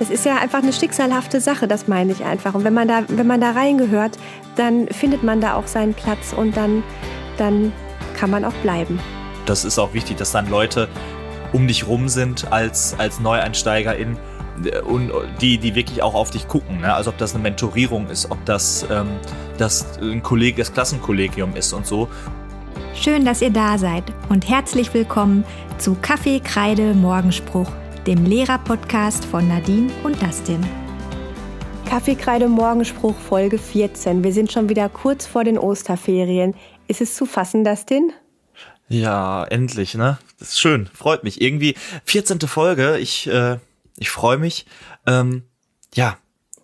Das ist ja einfach eine schicksalhafte Sache, das meine ich einfach. Und wenn man da, wenn man da reingehört, dann findet man da auch seinen Platz und dann, dann kann man auch bleiben. Das ist auch wichtig, dass dann Leute um dich rum sind als, als Neueinsteigerin und die, die wirklich auch auf dich gucken. Ne? Also ob das eine Mentorierung ist, ob das, ähm, das ein Kolleg das Klassenkollegium ist und so. Schön, dass ihr da seid und herzlich willkommen zu Kaffee, Kreide, Morgenspruch, dem Lehrer-Podcast von Nadine und Dustin. Kaffeekreide Morgenspruch Folge 14. Wir sind schon wieder kurz vor den Osterferien. Ist es zu fassen, Dustin? Ja, endlich, ne? Das ist schön, freut mich. Irgendwie 14. Folge, ich, äh, ich freue mich. Ähm, ja,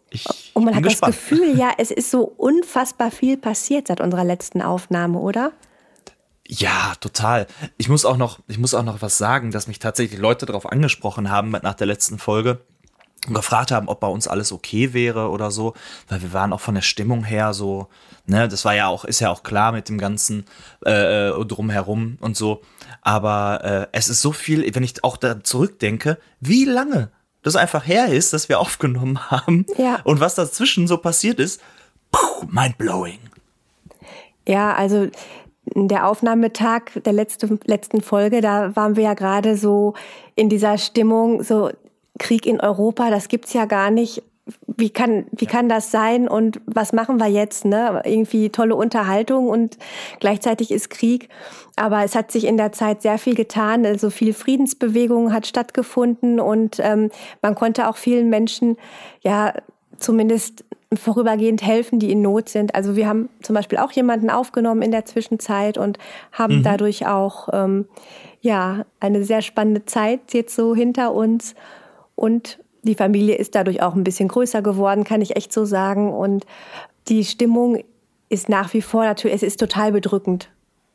ich Und man hat gespannt. das Gefühl, ja, es ist so unfassbar viel passiert seit unserer letzten Aufnahme, oder? Ja, total. Ich muss auch noch, ich muss auch noch was sagen, dass mich tatsächlich Leute darauf angesprochen haben nach der letzten Folge und gefragt haben, ob bei uns alles okay wäre oder so, weil wir waren auch von der Stimmung her so, ne, das war ja auch, ist ja auch klar mit dem ganzen äh, drumherum und so. Aber äh, es ist so viel, wenn ich auch da zurückdenke, wie lange das einfach her ist, dass wir aufgenommen haben Ja. und was dazwischen so passiert ist, puh, mind blowing. Ja, also der Aufnahmetag der letzte, letzten Folge, da waren wir ja gerade so in dieser Stimmung, so Krieg in Europa, das gibt's ja gar nicht. Wie kann, wie kann das sein und was machen wir jetzt? Ne? Irgendwie tolle Unterhaltung und gleichzeitig ist Krieg. Aber es hat sich in der Zeit sehr viel getan. Also viel Friedensbewegung hat stattgefunden und ähm, man konnte auch vielen Menschen ja zumindest vorübergehend helfen, die in Not sind. Also wir haben zum Beispiel auch jemanden aufgenommen in der Zwischenzeit und haben dadurch auch ähm, ja eine sehr spannende Zeit jetzt so hinter uns und die Familie ist dadurch auch ein bisschen größer geworden, kann ich echt so sagen. Und die Stimmung ist nach wie vor natürlich, es ist total bedrückend.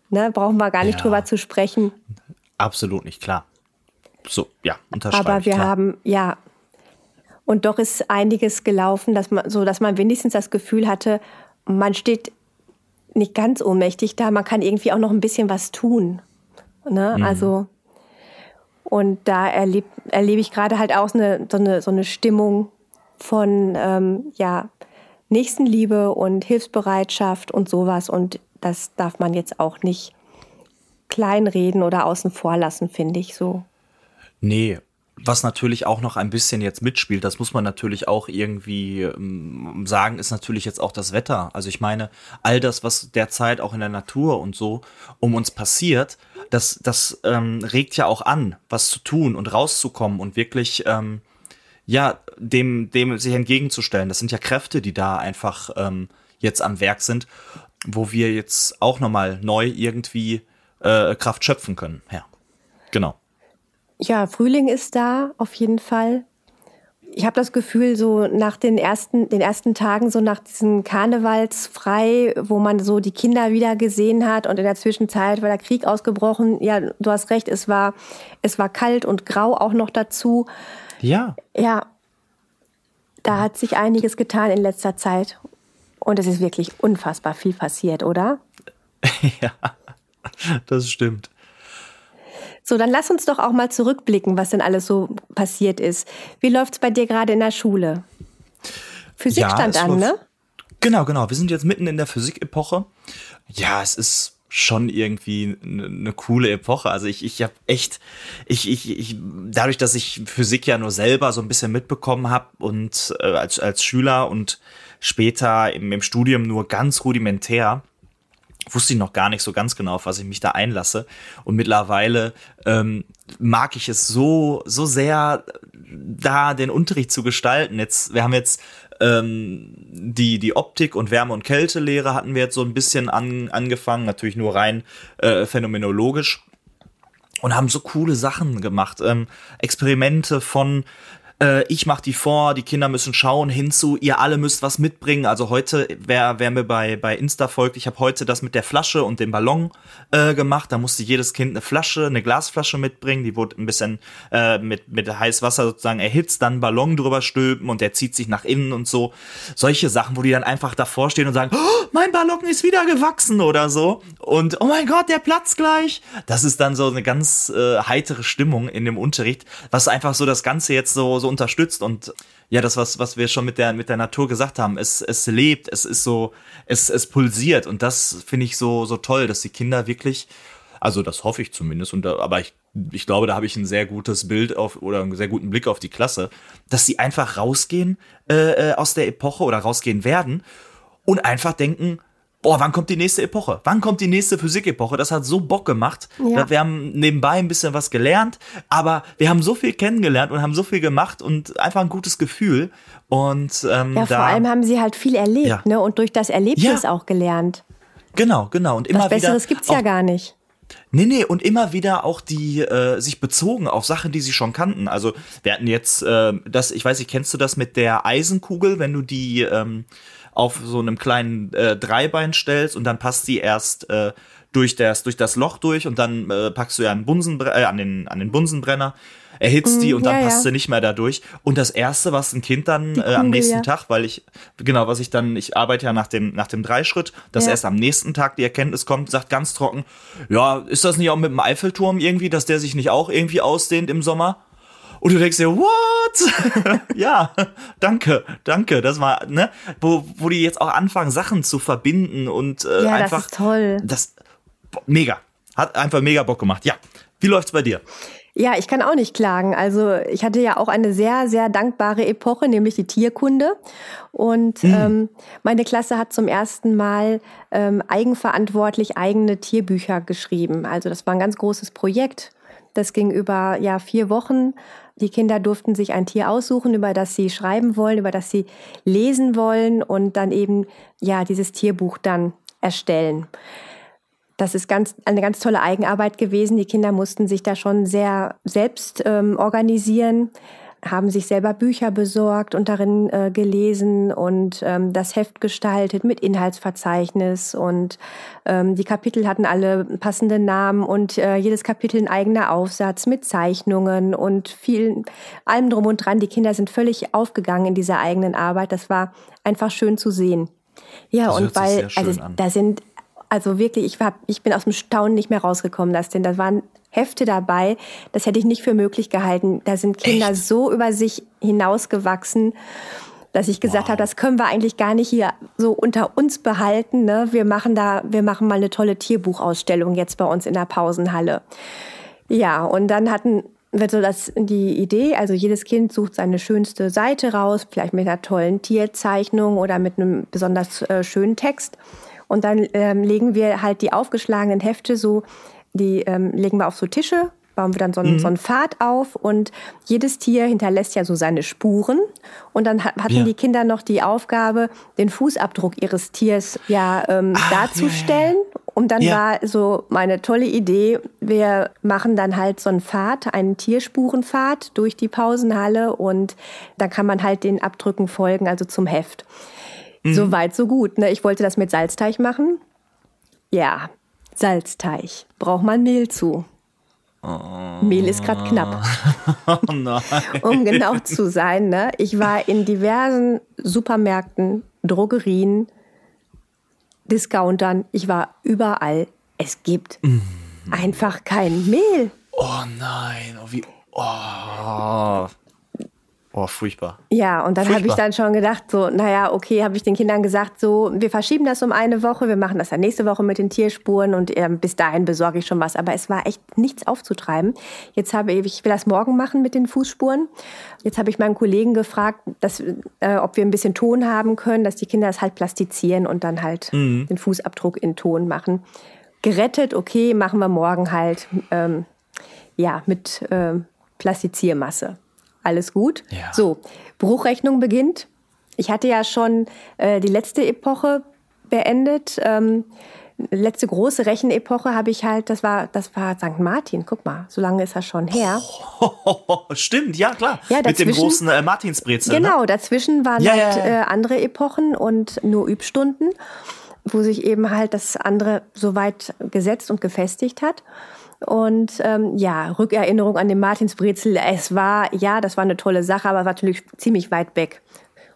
Ne? Brauchen wir gar nicht Ja. drüber zu sprechen. Absolut nicht klar. So, ja, unterschreibe Aber wir klar. haben, ja, und doch ist einiges gelaufen, dass man, so dass man wenigstens das Gefühl hatte, man steht nicht ganz ohnmächtig da, man kann irgendwie auch noch ein bisschen was tun. Ne? Mhm. Also, und da erlebe erlebe ich gerade halt auch eine, so, eine, so eine Stimmung von, ähm, ja, Nächstenliebe und Hilfsbereitschaft und sowas. Und das darf man jetzt auch nicht kleinreden oder außen vor lassen, finde ich so. Nee, was natürlich auch noch ein bisschen jetzt mitspielt, das muss man natürlich auch irgendwie ähm, sagen, ist natürlich jetzt auch das Wetter. Also ich meine, all das, was derzeit auch in der Natur und so um uns passiert, das, das ähm, regt ja auch an, was zu tun und rauszukommen und wirklich, ähm, ja, dem, dem sich entgegenzustellen. Das sind ja Kräfte, die da einfach ähm, jetzt am Werk sind, wo wir jetzt auch nochmal neu irgendwie äh, Kraft schöpfen können. Ja, genau. Ja, Frühling ist da, auf jeden Fall. Ich habe das Gefühl, so nach den ersten, den ersten Tagen, so nach diesem Karnevalsfrei, wo man so die Kinder wieder gesehen hat und in der Zwischenzeit war der Krieg ausgebrochen. Ja, du hast recht, es war, es war kalt und grau auch noch dazu. Ja, Ja, da hat sich einiges getan in letzter Zeit. Und es ist wirklich unfassbar viel passiert, oder? ja, das stimmt. So, dann lass uns doch auch mal zurückblicken, was denn alles so passiert ist. Wie läuft's bei dir gerade in der Schule? Physik Ja, stand an, ne? Genau, genau. Wir sind jetzt mitten in der Physikepoche. Ja, es ist schon irgendwie eine ne coole Epoche. Also ich, ich habe echt, ich, ich, ich, dadurch, dass ich Physik ja nur selber so ein bisschen mitbekommen habe und äh, als, als Schüler und später im, im Studium nur ganz rudimentär, wusste ich noch gar nicht so ganz genau, auf was ich mich da einlasse. Und mittlerweile ähm, mag ich es so, so sehr, da den Unterricht zu gestalten. Jetzt, wir haben jetzt ähm, die, die Optik und Wärme- und Kältelehre hatten wir jetzt so ein bisschen an, angefangen, natürlich nur rein äh, phänomenologisch und haben so coole Sachen gemacht. Ähm, Experimente von äh, ich mache die vor, die Kinder müssen schauen, hinzu, ihr alle müsst was mitbringen. Also heute, wer, wer mir bei, bei Insta folgt, ich habe heute das mit der Flasche und dem Ballon äh, gemacht. Da musste jedes Kind eine Flasche, eine Glasflasche mitbringen. Die wurde ein bisschen äh, mit, mit heißem Wasser sozusagen erhitzt, dann Ballon drüber stülpen und der zieht sich nach innen und so. Solche Sachen, wo die dann einfach davor stehen und sagen, oh, mein Ballon ist wieder gewachsen oder so. Und oh mein Gott, der platzt gleich. Das ist dann so eine ganz äh, heitere Stimmung in dem Unterricht, was einfach so das Ganze jetzt so, so unterstützt und ja, das, was, was wir schon mit der, mit der Natur gesagt haben, es, es lebt, es ist so, es, es pulsiert und das finde ich so, so toll, dass die Kinder wirklich, also das hoffe ich zumindest, und, aber ich, ich glaube, da habe ich ein sehr gutes Bild auf oder einen sehr guten Blick auf die Klasse, dass sie einfach rausgehen äh, äh aus der Epoche oder rausgehen werden und einfach denken, boah, wann kommt die nächste Epoche? Wann kommt die nächste Physikepoche? Das hat so Bock gemacht. Ja. Wir haben nebenbei ein bisschen was gelernt, aber wir haben so viel kennengelernt und haben so viel gemacht und einfach ein gutes Gefühl. Und ähm, ja, vor da, allem haben sie halt viel erlebt, ja. ne? Und durch das Erlebnis ja. auch gelernt. Genau, genau. Und immer was Besseres wieder gibt's ja gar nicht. Nee, nee, und immer wieder auch die äh, sich bezogen auf Sachen, die sie schon kannten. Also wir hatten jetzt äh, das, ich weiß nicht, kennst du das mit der Eisenkugel, wenn du die ähm, auf so einem kleinen äh, Dreibein stellst und dann passt sie erst äh, durch, das, durch das Loch durch und dann äh, packst du ja einen Bunsenbrenner, äh, an, den, an den Bunsenbrenner, erhitzt die mm, und dann ja, passt ja. sie nicht mehr dadurch. Und das Erste, was ein Kind dann Kugel, äh, am nächsten ja. Tag, weil ich, genau, was ich dann, ich arbeite ja nach dem, nach dem Dreischritt, dass erst am nächsten Tag die Erkenntnis kommt, sagt ganz trocken, ja, ist das nicht auch mit dem Eiffelturm irgendwie, dass der sich nicht auch irgendwie ausdehnt im Sommer? Und du denkst dir, what? ja, danke, danke. Das war, ne, wo, wo die jetzt auch anfangen, Sachen zu verbinden und äh, ja, einfach. Das ist toll. Das, mega. Hat einfach mega Bock gemacht. Ja. Wie läuft's bei dir? Ja, ich kann auch nicht klagen. Also ich hatte ja auch eine sehr, sehr dankbare Epoche, nämlich die Tierkunde. Und mhm. ähm, meine Klasse hat zum ersten Mal ähm, eigenverantwortlich eigene Tierbücher geschrieben. Also das war ein ganz großes Projekt. Das ging über ja vier Wochen. Die Kinder durften sich ein Tier aussuchen, über das sie schreiben wollen, über das sie lesen wollen und dann eben ja dieses Tierbuch dann erstellen. Das ist ganz, eine ganz tolle Eigenarbeit gewesen. Die Kinder mussten sich da schon sehr selbst ähm, organisieren haben sich selber Bücher besorgt und darin äh, gelesen und ähm, das Heft gestaltet mit Inhaltsverzeichnis und ähm, die Kapitel hatten alle passende Namen und äh, jedes Kapitel ein eigener Aufsatz mit Zeichnungen und viel allem drum und dran. Die Kinder sind völlig aufgegangen in dieser eigenen Arbeit. Das war einfach schön zu sehen. Ja, das und weil also da sind also wirklich, ich war, ich bin aus dem Staunen nicht mehr rausgekommen, das denn da waren Hefte dabei. Das hätte ich nicht für möglich gehalten. Da sind Kinder Echt? so über sich hinausgewachsen, dass ich gesagt wow. habe, das können wir eigentlich gar nicht hier so unter uns behalten. Ne? Wir machen da, wir machen mal eine tolle Tierbuchausstellung jetzt bei uns in der Pausenhalle. Ja, und dann hatten wir so das, die Idee, also jedes Kind sucht seine schönste Seite raus, vielleicht mit einer tollen Tierzeichnung oder mit einem besonders äh, schönen Text. Und dann ähm, legen wir halt die aufgeschlagenen Hefte so die ähm, legen wir auf so Tische, bauen wir dann so einen, mhm. so einen Pfad auf und jedes Tier hinterlässt ja so seine Spuren. Und dann hatten ja. die Kinder noch die Aufgabe, den Fußabdruck ihres Tiers ja ähm, Ach, darzustellen. Ja, ja. Und dann war so meine tolle Idee, wir machen dann halt so einen Pfad, einen Tierspurenpfad durch die Pausenhalle und da kann man halt den Abdrücken folgen, also zum Heft. Mhm. So weit, so gut. Ne? Ich wollte das mit Salzteig machen. Ja, Salzteig. Braucht man Mehl zu. Oh. Mehl ist gerade knapp. Oh nein. Um genau zu sein, ne? Ich war in diversen Supermärkten, Drogerien, Discountern. Ich war überall. Es gibt mm. einfach kein Mehl. Oh nein, oh, wie. Oh. Oh, furchtbar. Ja, und dann habe ich dann schon gedacht, so, naja, okay, habe ich den Kindern gesagt, so, wir verschieben das um eine Woche, wir machen das dann nächste Woche mit den Tierspuren und äh, bis dahin besorge ich schon was. Aber es war echt nichts aufzutreiben. Jetzt habe ich, ich will das morgen machen mit den Fußspuren. Jetzt habe ich meinen Kollegen gefragt, dass, äh, ob wir ein bisschen Ton haben können, dass die Kinder das halt plastizieren und dann halt mhm. den Fußabdruck in Ton machen. Gerettet, okay, machen wir morgen halt, ähm, ja, mit äh, Plastiziermasse alles gut. Ja. So, Bruchrechnung beginnt. Ich hatte ja schon äh, die letzte Epoche beendet. Ähm, letzte große Rechenepoche habe ich halt, das war, das war St. Martin, guck mal, so lange ist das schon her. Oh, stimmt, ja klar. Ja, Mit dem großen äh, Martinsbrezel. Ne? Genau, ne? dazwischen waren ja, halt. Äh, andere Epochen und nur Übstunden, wo sich eben halt das andere so weit gesetzt und gefestigt hat. Und ähm, ja, Rückerinnerung an den Martinsbrezel, es war, ja, das war eine tolle Sache, aber war natürlich ziemlich weit weg.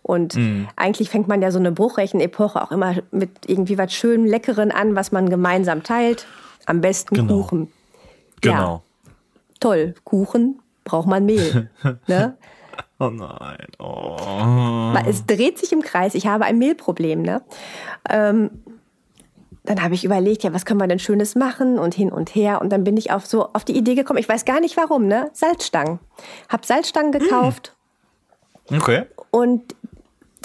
Und mhm. eigentlich fängt man ja so eine Bruchrechenepoche auch immer mit irgendwie was schön Leckeren an, was man gemeinsam teilt. Am besten genau. Kuchen. Genau. Ja, toll, Kuchen braucht man Mehl. ne? Oh nein. Oh. Es dreht sich im Kreis. Ich habe ein Mehlproblem. Ne? Ähm, dann habe ich überlegt, ja, was können wir denn Schönes machen und hin und her. Und dann bin ich auf so auf die Idee gekommen. Ich weiß gar nicht warum, ne? Salzstangen. Hab Salzstangen gekauft. Okay. Und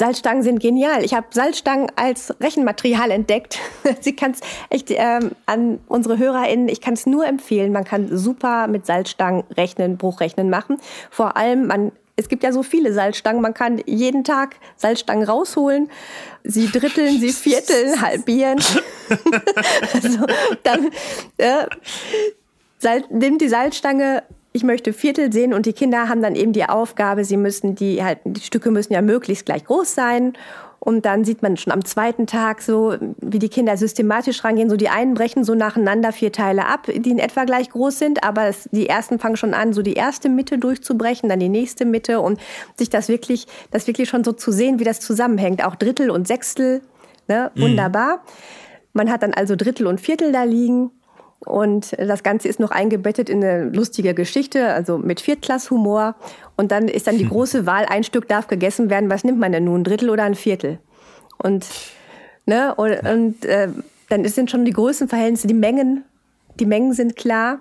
Salzstangen sind genial. Ich habe Salzstangen als Rechenmaterial entdeckt. Sie kann es echt ähm, an unsere HörerInnen, ich kann es nur empfehlen. Man kann super mit Salzstangen rechnen, Bruchrechnen machen. Vor allem, man es gibt ja so viele Salzstangen, man kann jeden Tag Salzstangen rausholen, sie dritteln, sie vierteln, halbieren. also dann äh, Salz, nimmt die Salzstange ich möchte Viertel sehen und die Kinder haben dann eben die Aufgabe, sie müssen die halt, die Stücke müssen ja möglichst gleich groß sein. Und dann sieht man schon am zweiten Tag so, wie die Kinder systematisch rangehen. So die einen brechen so nacheinander vier Teile ab, die in etwa gleich groß sind, aber es, die ersten fangen schon an, so die erste Mitte durchzubrechen, dann die nächste Mitte und sich das wirklich, das wirklich schon so zu sehen, wie das zusammenhängt. Auch Drittel und Sechstel, ne? Mhm. wunderbar. Man hat dann also Drittel und Viertel da liegen und das Ganze ist noch eingebettet in eine lustige Geschichte, also mit Viertklasshumor. Und dann ist dann die große Wahl, ein Stück darf gegessen werden. Was nimmt man denn nun, ein Drittel oder ein Viertel? Und, ne, und, und äh, dann sind schon die Größenverhältnisse, die Mengen, die Mengen sind klar.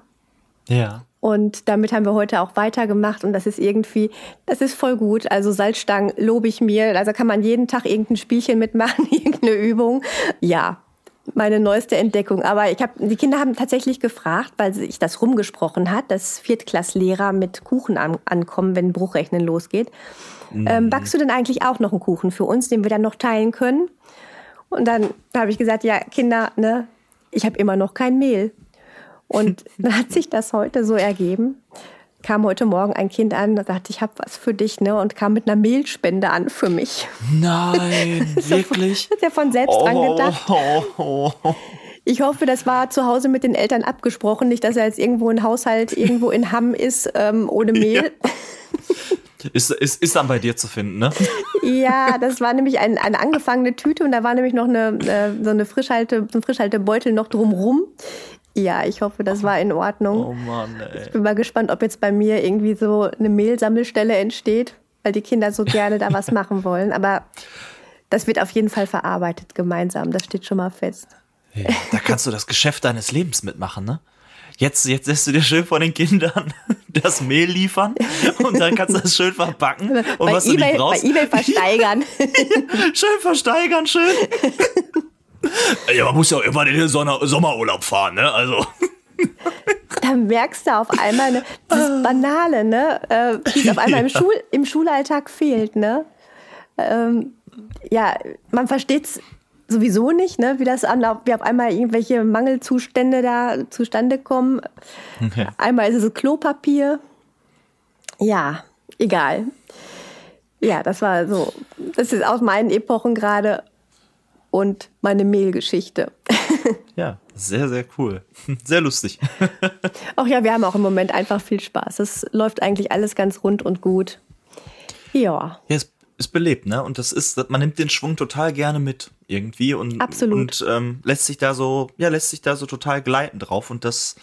Ja. Und damit haben wir heute auch weitergemacht und das ist irgendwie, das ist voll gut. Also Salzstangen lobe ich mir. Also kann man jeden Tag irgendein Spielchen mitmachen, irgendeine Übung. Ja, meine neueste Entdeckung. Aber ich habe, die Kinder haben tatsächlich gefragt, weil sich das rumgesprochen hat, dass Viertklasslehrer mit Kuchen an, ankommen, wenn Bruchrechnen losgeht. Mhm. Ähm, backst du denn eigentlich auch noch einen Kuchen für uns, den wir dann noch teilen können? Und dann habe ich gesagt, ja, Kinder, ne, ich habe immer noch kein Mehl. Und dann hat sich das heute so ergeben kam heute Morgen ein Kind an und sagte, ich habe was für dich, ne? Und kam mit einer Mehlspende an für mich. Nein, wirklich? Hat er von selbst oh, dran gedacht. Oh, oh. Ich hoffe, das war zu Hause mit den Eltern abgesprochen, nicht, dass er jetzt irgendwo ein Haushalt irgendwo in Hamm ist ähm, ohne Mehl. Ja. Ist, ist, ist dann bei dir zu finden, ne? Ja, das war nämlich ein, eine angefangene Tüte und da war nämlich noch eine, äh, so eine Frischhalte, so ein Frischhaltebeutel noch drumrum. Ja, ich hoffe, das war in Ordnung. Oh Mann, ey. Ich bin mal gespannt, ob jetzt bei mir irgendwie so eine Mehlsammelstelle entsteht, weil die Kinder so gerne da was machen wollen. Aber das wird auf jeden Fall verarbeitet gemeinsam. Das steht schon mal fest. Ja, da kannst du das Geschäft deines Lebens mitmachen, ne? Jetzt, jetzt lässt du dir schön von den Kindern das Mehl liefern und dann kannst du das schön verpacken. Und bei was eBay, du nicht brauchst. Bei eBay versteigern. schön versteigern, schön. Ja, man muss ja auch immer in den Sommerurlaub fahren, ne? Also. Da merkst du auf einmal ne, das Banale, ne? Äh, wie es auf einmal im, Schul im Schulalltag fehlt, ne? Ähm, ja, man versteht es sowieso nicht, ne? wie das an, wie auf einmal irgendwelche Mangelzustände da zustande kommen. Okay. Einmal ist es Klopapier. Ja, egal. Ja, das war so. Das ist aus meinen Epochen gerade und meine Mehlgeschichte. Ja, sehr, sehr cool. Sehr lustig. Ach ja, wir haben auch im Moment einfach viel Spaß. Es läuft eigentlich alles ganz rund und gut. Ja. Ja, es ist belebt, ne? Und das ist, man nimmt den Schwung total gerne mit irgendwie und, Absolut. und ähm, lässt sich da so, ja, lässt sich da so total gleiten drauf und das,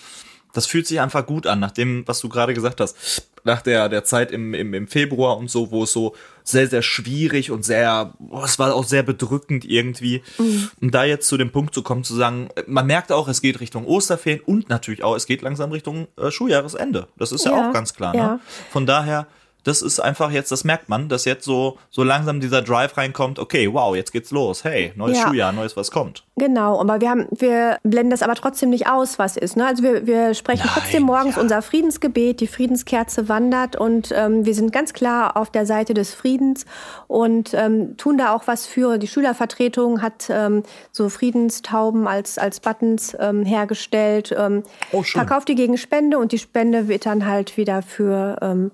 das fühlt sich einfach gut an, nach dem, was du gerade gesagt hast. Nach der, der Zeit im, im, im Februar und so, wo es so sehr, sehr schwierig und sehr, oh, es war auch sehr bedrückend irgendwie. Mhm. Und da jetzt zu dem Punkt zu kommen, zu sagen, man merkt auch, es geht Richtung Osterferien und natürlich auch, es geht langsam Richtung äh, Schuljahresende. Das ist ja, ja auch ganz klar. Ne? Ja. Von daher, das ist einfach jetzt, das merkt man, dass jetzt so, so langsam dieser Drive reinkommt, okay, wow, jetzt geht's los. Hey, neues ja. Schuljahr, neues was kommt. Genau, aber wir haben, wir blenden das aber trotzdem nicht aus, was ist. Ne? Also wir, wir sprechen Nein, trotzdem morgens ja. unser Friedensgebet, die Friedenskerze wandert und ähm, wir sind ganz klar auf der Seite des Friedens und ähm, tun da auch was für. Die Schülervertretung hat ähm, so Friedenstauben als, als Buttons ähm, hergestellt, ähm, oh, verkauft die gegen Spende und die Spende wird dann halt wieder für ähm,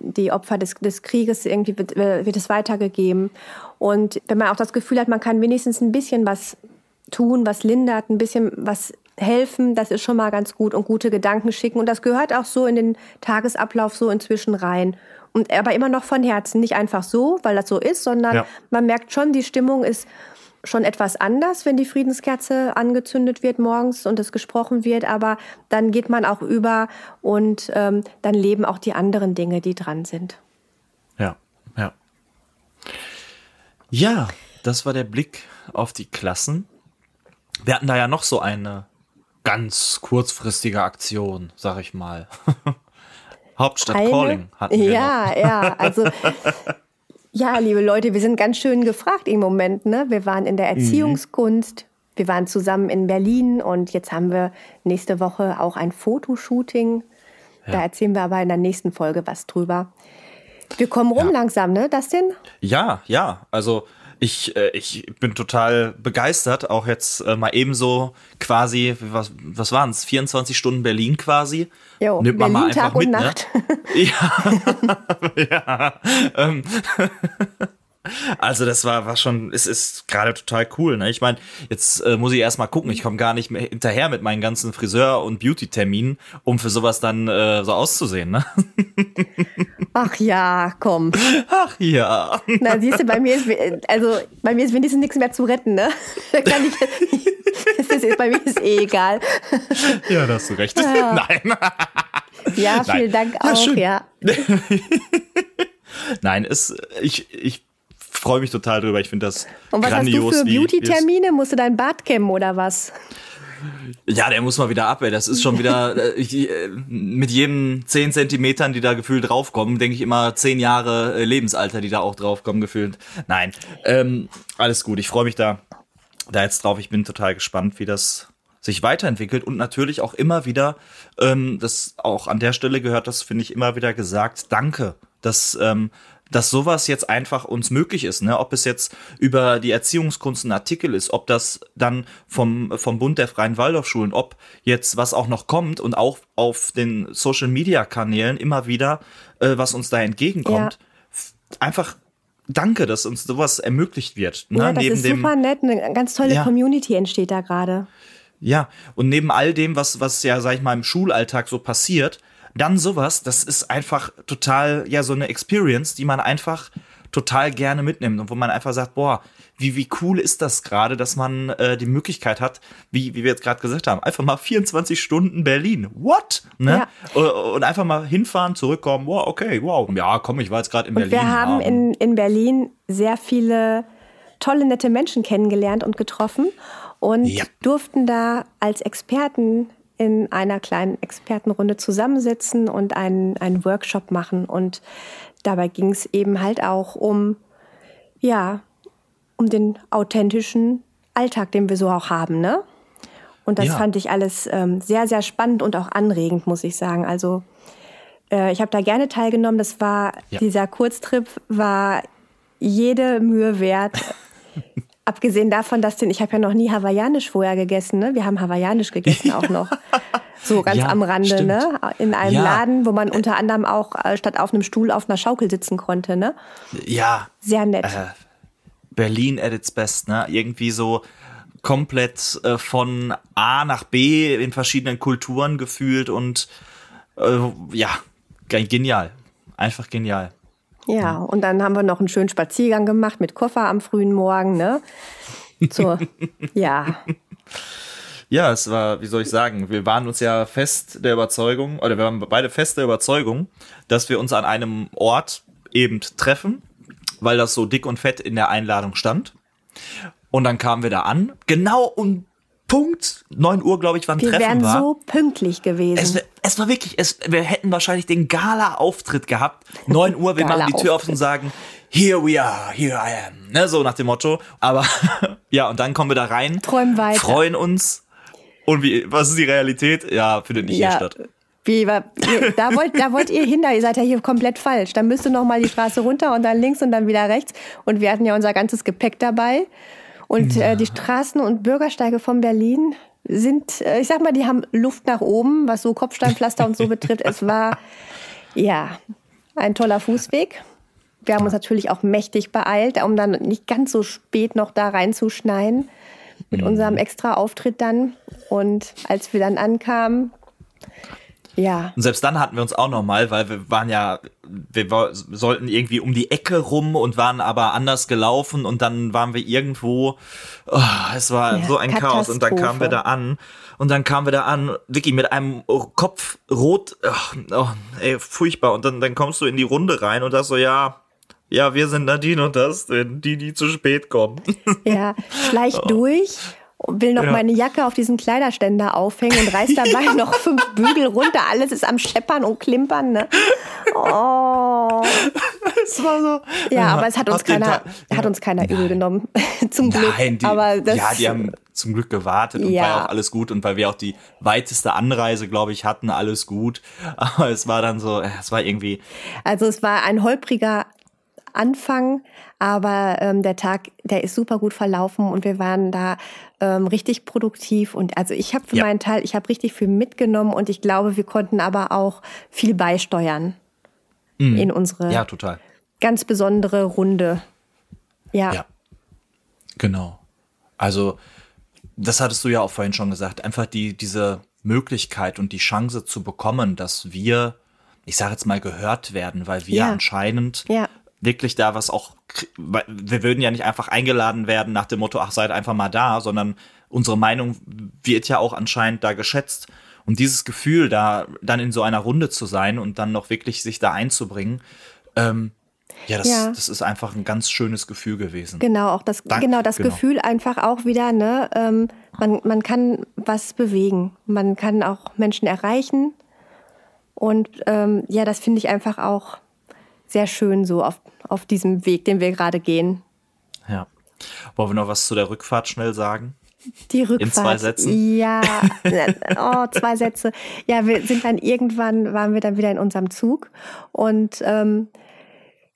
die Opfer des, des Krieges, irgendwie wird, wird es weitergegeben. Und wenn man auch das Gefühl hat, man kann wenigstens ein bisschen was tun, was lindert, ein bisschen was helfen, das ist schon mal ganz gut und gute Gedanken schicken. Und das gehört auch so in den Tagesablauf so inzwischen rein. Und aber immer noch von Herzen, nicht einfach so, weil das so ist, sondern ja. man merkt schon, die Stimmung ist schon etwas anders, wenn die Friedenskerze angezündet wird morgens und es gesprochen wird, aber dann geht man auch über und ähm, dann leben auch die anderen Dinge, die dran sind. Ja, Ja, das war der Blick auf die Klassen. Wir hatten da ja noch so eine ganz kurzfristige Aktion, sag ich mal. Hauptstadt Calling hatten wir Ja, noch. ja, also ja, liebe Leute, wir sind ganz schön gefragt im Moment. Ne? Wir waren in der mhm. Erziehungskunst, mhm. wir waren zusammen in Berlin und jetzt haben wir nächste Woche auch ein Fotoshooting. Ja. Da erzählen wir aber in der nächsten Folge was drüber. Wir kommen rum ja. langsam, ne, Dustin? Ja, ja. Also ich, äh, ich bin total begeistert, auch jetzt äh, mal ebenso quasi, was, was waren es, 24 Stunden Berlin quasi. Jo, Nimmt man Berlin, mal einfach Tag mit, und ne? Nacht. Ja, ja. Ähm, also das war, war schon, es ist gerade total cool. Ne? Ich meine, jetzt äh, muss ich erst mal gucken. Ich komme gar nicht mehr hinterher mit meinen ganzen Friseur- und Beauty-Terminen, um für sowas dann äh, so auszusehen. Ne? Ach ja, komm. Ach ja. Na, siehst du, bei mir ist, also bei mir ist wenigstens nichts mehr zu retten, ne? Da kann ich, das ist, bei mir ist eh egal. Ja, da hast du recht. Ja. Nein. Ja, vielen Nein. Dank auch, ja. ja. Nein, es, ich, ich freue mich total drüber. Ich finde das Und was grandios. hast du für Beauty-Termine? Musst du dein Bart kämmen oder was? Ja, der muss mal wieder ab, ey. Das ist schon wieder, äh, ich, äh, mit jedem zehn Zentimetern, die da gefühlt draufkommen, denke ich immer zehn Jahre äh, Lebensalter, die da auch draufkommen, gefühlt. Nein, ähm, alles gut. Ich freue mich da, da jetzt drauf. Ich bin total gespannt, wie das sich weiterentwickelt und natürlich auch immer wieder, ähm, das auch an der Stelle gehört, das finde ich immer wieder gesagt, danke, dass ähm, dass sowas jetzt einfach uns möglich ist, ne? Ob es jetzt über die Erziehungskunst ein Artikel ist, ob das dann vom, vom Bund der Freien Waldorfschulen, ob jetzt was auch noch kommt und auch auf den Social Media Kanälen immer wieder, äh, was uns da entgegenkommt. Ja. Einfach danke, dass uns sowas ermöglicht wird. Ne? Ja, das Neben ist super dem, nett, eine ganz tolle ja. Community entsteht da gerade. Ja, und neben all dem, was, was ja, sag ich mal, im Schulalltag so passiert, dann sowas, das ist einfach total, ja, so eine Experience, die man einfach total gerne mitnimmt und wo man einfach sagt, boah, wie, wie cool ist das gerade, dass man äh, die Möglichkeit hat, wie, wie wir jetzt gerade gesagt haben, einfach mal 24 Stunden Berlin. What? Ne? Ja. Und einfach mal hinfahren, zurückkommen, wow, okay, wow. Ja, komm, ich war jetzt gerade in und Berlin. Wir haben ja. in, in Berlin sehr viele tolle, nette Menschen kennengelernt und getroffen und ja. durften da als Experten in einer kleinen Expertenrunde zusammensitzen und einen, einen Workshop machen. Und dabei ging es eben halt auch um, ja, um den authentischen Alltag, den wir so auch haben, ne? Und das ja. fand ich alles ähm, sehr, sehr spannend und auch anregend, muss ich sagen. Also äh, ich habe da gerne teilgenommen. Das war, ja. dieser Kurztrip war jede Mühe wert. Abgesehen davon, dass den, ich habe ja noch nie hawaiianisch vorher gegessen, ne? Wir haben hawaiianisch gegessen auch noch. So ganz ja, am Rande, stimmt. ne? In einem ja. Laden, wo man unter anderem auch äh, statt auf einem Stuhl auf einer Schaukel sitzen konnte, ne? Ja. Sehr nett. Äh, Berlin at its best, ne? Irgendwie so komplett äh, von A nach B in verschiedenen Kulturen gefühlt und äh, ja, genial. Einfach genial. Ja, und dann haben wir noch einen schönen Spaziergang gemacht mit Koffer am frühen Morgen, ne? Zur, ja. Ja, es war, wie soll ich sagen, wir waren uns ja fest der Überzeugung, oder wir waren beide fest der Überzeugung, dass wir uns an einem Ort eben treffen, weil das so dick und fett in der Einladung stand. Und dann kamen wir da an, genau um Punkt 9 Uhr, glaube ich, wann wir Treffen war. Wir wären so pünktlich gewesen. Es, es war wirklich, es, wir hätten wahrscheinlich den Gala-Auftritt gehabt. 9 Uhr, wir machen die Tür auf und sagen, here we are, here I am. Ne, so nach dem Motto. Aber ja, und dann kommen wir da rein, Träumen weiter. freuen uns. Und wie, was ist die Realität? Ja, findet nicht ja. hier statt. Wie, da, wollt, da wollt ihr hin, da ihr seid ja hier komplett falsch. Dann müsst ihr noch mal die Straße runter und dann links und dann wieder rechts. Und wir hatten ja unser ganzes Gepäck dabei. Und ja. äh, die Straßen und Bürgersteige von Berlin sind, äh, ich sag mal, die haben Luft nach oben, was so Kopfsteinpflaster und so betrifft. Es war, ja, ein toller Fußweg. Wir haben uns natürlich auch mächtig beeilt, um dann nicht ganz so spät noch da reinzuschneien mit mhm. unserem extra Auftritt dann. Und als wir dann ankamen, ja. Und selbst dann hatten wir uns auch noch mal, weil wir waren ja, wir sollten irgendwie um die Ecke rum und waren aber anders gelaufen und dann waren wir irgendwo, oh, es war ja, so ein Chaos und dann kamen wir da an und dann kamen wir da an, Vicky, mit einem Kopf rot, oh, oh, ey, furchtbar und dann, dann kommst du in die Runde rein und das so, ja, ja, wir sind Nadine und das, die, die zu spät kommen. Ja, schleicht oh. durch will noch ja. meine Jacke auf diesen Kleiderständer aufhängen und reißt dabei noch fünf Bügel runter. Alles ist am Scheppern und Klimpern. Ne? Oh. Es war so. Ja, ja aber es hat uns keiner, hat uns keiner übel genommen. zum Glück. Nein, die, aber das, ja, die haben zum Glück gewartet und ja. war auch alles gut und weil wir auch die weiteste Anreise, glaube ich, hatten, alles gut. Aber es war dann so, es war irgendwie. Also es war ein holpriger Anfang, aber ähm, der Tag, der ist super gut verlaufen und wir waren da ähm, richtig produktiv. Und also ich habe für ja. meinen Teil, ich habe richtig viel mitgenommen und ich glaube, wir konnten aber auch viel beisteuern mhm. in unsere ja, total. ganz besondere Runde. Ja. ja. Genau. Also, das hattest du ja auch vorhin schon gesagt, einfach die, diese Möglichkeit und die Chance zu bekommen, dass wir, ich sage jetzt mal, gehört werden, weil wir ja. anscheinend ja wirklich da was auch, wir würden ja nicht einfach eingeladen werden nach dem Motto, ach, seid einfach mal da, sondern unsere Meinung wird ja auch anscheinend da geschätzt. Und dieses Gefühl, da dann in so einer Runde zu sein und dann noch wirklich sich da einzubringen, ähm, ja, das, ja. das ist einfach ein ganz schönes Gefühl gewesen. Genau, auch das, Dank, genau das genau. Gefühl einfach auch wieder, ne, ähm, man, man kann was bewegen. Man kann auch Menschen erreichen. Und ähm, ja, das finde ich einfach auch sehr schön so auf, auf diesem Weg, den wir gerade gehen. Ja. Wollen wir noch was zu der Rückfahrt schnell sagen? Die Rückfahrt. In zwei Sätzen? Ja, oh, zwei Sätze. Ja, wir sind dann irgendwann, waren wir dann wieder in unserem Zug und ähm,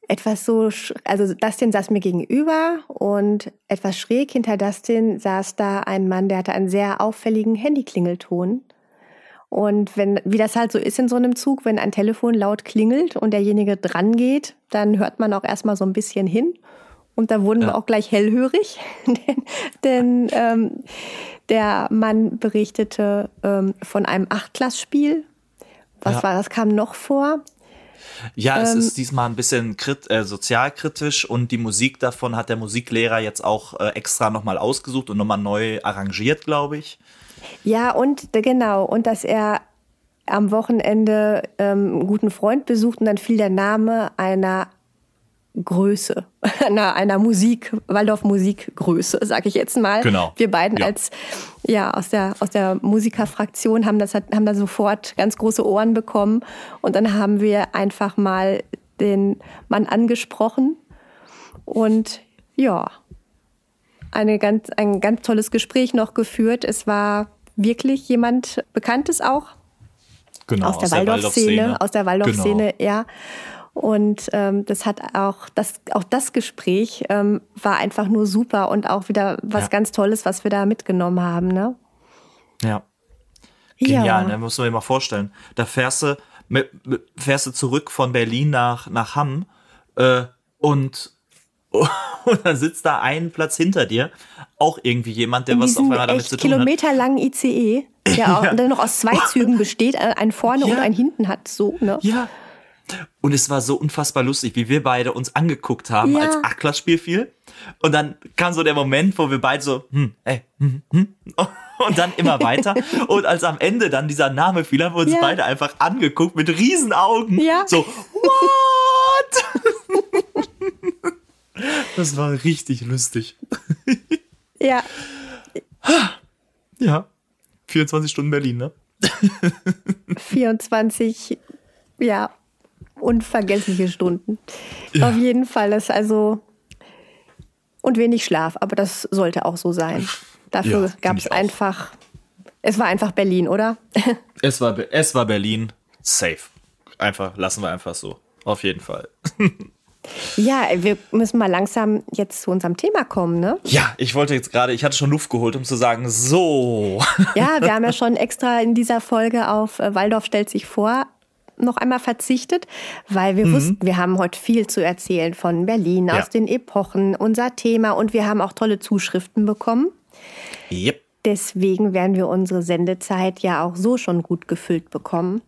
etwas so, also Dustin saß mir gegenüber und etwas schräg hinter Dustin saß da ein Mann, der hatte einen sehr auffälligen Handyklingelton. Und wenn, wie das halt so ist in so einem Zug, wenn ein Telefon laut klingelt und derjenige dran geht, dann hört man auch erstmal so ein bisschen hin. Und da wurden ja. wir auch gleich hellhörig, denn, denn ähm, der Mann berichtete ähm, von einem Achtklassspiel. Was ja. war, das kam noch vor? Ja, es ähm, ist diesmal ein bisschen krit äh, sozialkritisch und die Musik davon hat der Musiklehrer jetzt auch äh, extra nochmal ausgesucht und nochmal neu arrangiert, glaube ich. Ja, und genau, und dass er am Wochenende ähm, einen guten Freund besucht und dann fiel der Name einer Größe, einer, einer Musik, Waldorf Musikgröße, sage ich jetzt mal. Genau. Wir beiden ja. als ja aus der aus der Musikerfraktion haben das haben da sofort ganz große Ohren bekommen und dann haben wir einfach mal den Mann angesprochen und ja, eine ganz, ein ganz tolles Gespräch noch geführt. Es war wirklich jemand Bekanntes auch. Genau, aus der, aus Waldorf-Szene, aus der Waldorf-Szene, genau. ja. Und ähm, das hat auch das, auch das Gespräch ähm, war einfach nur super und auch wieder was ja. ganz Tolles, was wir da mitgenommen haben, ne? Ja. Genial, ja. ne? Muss man sich mal vorstellen. Da fährst du, mit, fährst du zurück von Berlin nach, nach Hamm äh, und und dann sitzt da einen Platz hinter dir auch irgendwie jemand, der was auf einmal damit zu tun hat. kilometerlangen ICE, der auch, ja. dann noch aus zwei Zügen besteht, äh, einen vorne ja. und einen hinten hat, so, ne? Ja. Und es war so unfassbar lustig, wie wir beide uns angeguckt haben, ja. als Achtklassspiel fiel. Und dann kam so der Moment, wo wir beide so, hm, ey, hm, hm. Und dann immer weiter. und als am Ende dann dieser Name fiel, haben wir uns beide einfach angeguckt mit riesen Augen. Ja. So, what? Das war richtig lustig. Ja. Ja. 24 Stunden Berlin, ne? 24, ja, unvergessliche Stunden. Ja. Auf jeden Fall ist also und wenig Schlaf, aber das sollte auch so sein. Dafür ja, gab es einfach, es war einfach Berlin, oder? es war, es war Berlin, safe. Einfach, lassen wir einfach so. Auf jeden Fall. Ja, wir müssen mal langsam jetzt zu unserem Thema kommen, ne? Ja, ich wollte jetzt gerade, ich hatte schon Luft geholt, um zu sagen, so. Ja, wir haben ja schon extra in dieser Folge auf äh, Waldorf stellt sich vor noch einmal verzichtet, weil wir mhm. wussten, wir haben heute viel zu erzählen von Berlin, ja. aus den Epochen, unser Thema und wir haben auch tolle Zuschriften bekommen. Yep. Deswegen werden wir unsere Sendezeit ja auch so schon gut gefüllt bekommen.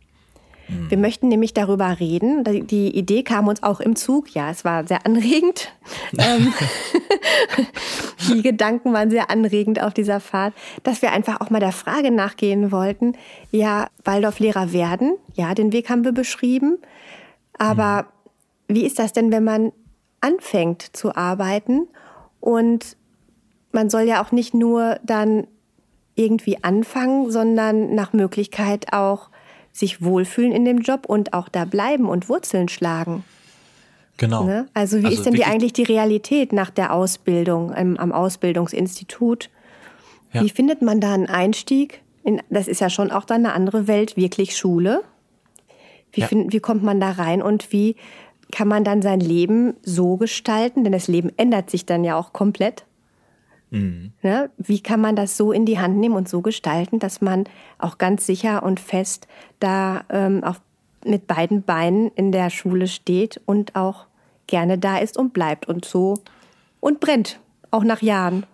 Wir möchten nämlich darüber reden. Die Idee kam uns auch im Zug. Ja, es war sehr anregend. Ähm, die Gedanken waren sehr anregend auf dieser Fahrt, dass wir einfach auch mal der Frage nachgehen wollten. Ja, Waldorf-Lehrer werden. Ja, den Weg haben wir beschrieben. Aber wie ist das denn, wenn man anfängt zu arbeiten. Und man soll ja auch nicht nur dann irgendwie anfangen, sondern nach Möglichkeit auch sich wohlfühlen in dem Job und auch da bleiben und Wurzeln schlagen. Genau. Ne? Also wie Also ist denn die eigentlich die Realität nach der Ausbildung am, am Ausbildungsinstitut? Ja. Wie findet man da einen Einstieg? In, das ist ja schon auch dann eine andere Welt, wirklich Schule. Wie, Ja. find, wie kommt man da rein und wie kann man dann sein Leben so gestalten? Denn das Leben ändert sich dann ja auch komplett. Mhm. Ne? Wie kann man das so in die Hand nehmen und so gestalten, dass man auch ganz sicher und fest da ähm, auch mit beiden Beinen in der Schule steht und auch gerne da ist und bleibt und so und brennt, auch nach Jahren.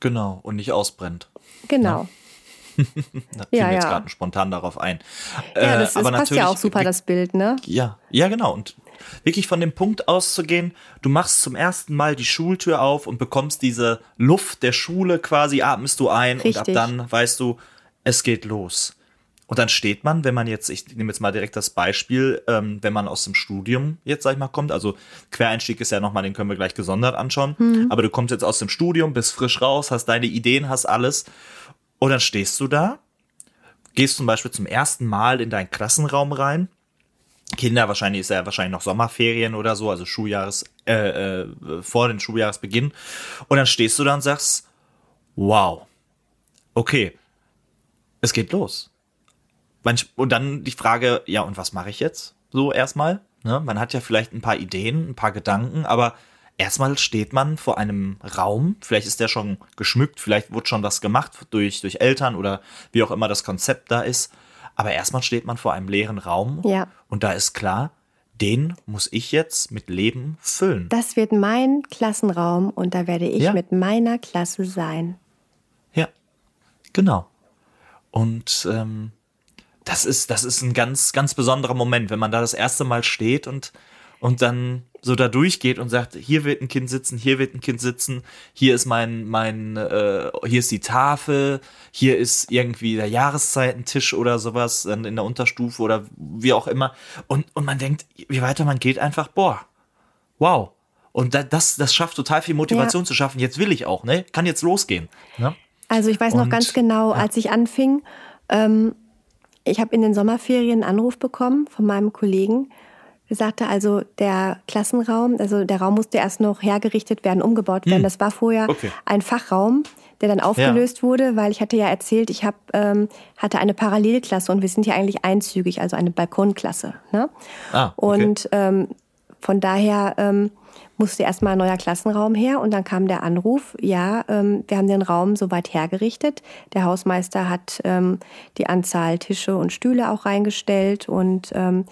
Genau. Und nicht ausbrennt. Genau. Da fiel Ja, mir jetzt ja. gerade spontan darauf ein. Ja, Äh, das, das passt ja auch super, das Bild, ne? Ja, ja, genau. Und wirklich von dem Punkt auszugehen, du machst zum ersten Mal die Schultür auf und bekommst diese Luft der Schule quasi, atmest du ein und ab Richtig. dann weißt du, es geht los. Und dann steht man, wenn man jetzt, ich nehme jetzt mal direkt das Beispiel, ähm, wenn man aus dem Studium jetzt, sag ich mal, kommt, also Quereinstieg ist ja nochmal, den können wir gleich gesondert anschauen, Mhm. aber du kommst jetzt aus dem Studium, bist frisch raus, hast deine Ideen, hast alles und dann stehst du da, gehst zum Beispiel zum ersten Mal in deinen Klassenraum rein Kinder, wahrscheinlich ist ja wahrscheinlich noch Sommerferien oder so, also Schuljahres, äh, äh, vor den Schuljahresbeginn. Und dann stehst du da und sagst, wow, okay, es geht los. Manch, und dann die Frage, ja, und was mache ich jetzt? So erstmal. Ne? Man hat ja vielleicht ein paar Ideen, ein paar Gedanken, aber erstmal steht man vor einem Raum, vielleicht ist der schon geschmückt, vielleicht wurde schon was gemacht durch, durch Eltern oder wie auch immer das Konzept da ist. Aber erstmal steht man vor einem leeren Raum Ja. und da ist klar, den muss ich jetzt mit Leben füllen. Das wird mein Klassenraum und da werde ich Ja. mit meiner Klasse sein. Ja, genau. Und ähm, das ist, das ist ein ganz, ganz besonderer Moment, wenn man da das erste Mal steht und, und dann so da durchgeht und sagt, hier wird ein Kind sitzen, hier wird ein Kind sitzen, hier ist mein, mein, äh, hier ist die Tafel, hier ist irgendwie der Jahreszeitentisch oder sowas dann in der Unterstufe oder wie auch immer. Und, und man denkt, wie weiter man geht, einfach, boah, wow. Und da, das, das schafft total viel Motivation Ja. zu schaffen. Jetzt will ich auch, ne? Kann jetzt losgehen. Ne? Also ich weiß noch Und- ganz genau, als ich anfing, ähm, ich habe in den Sommerferien einen Anruf bekommen von meinem Kollegen. Er sagte also, der Klassenraum, also der Raum musste erst noch hergerichtet werden, umgebaut werden. Das war vorher Hm. Okay. ein Fachraum, der dann aufgelöst wurde, weil ich hatte ja erzählt, ich hab, ähm, hatte eine Parallelklasse und wir sind ja eigentlich einzügig, also eine Balkonklasse. Ne? Ah, okay. Und ähm, von daher ähm, musste erstmal ein neuer Klassenraum her und dann kam der Anruf, ja, ähm, wir haben den Raum soweit hergerichtet. Der Hausmeister hat ähm, die Anzahl Tische und Stühle auch reingestellt und ähm,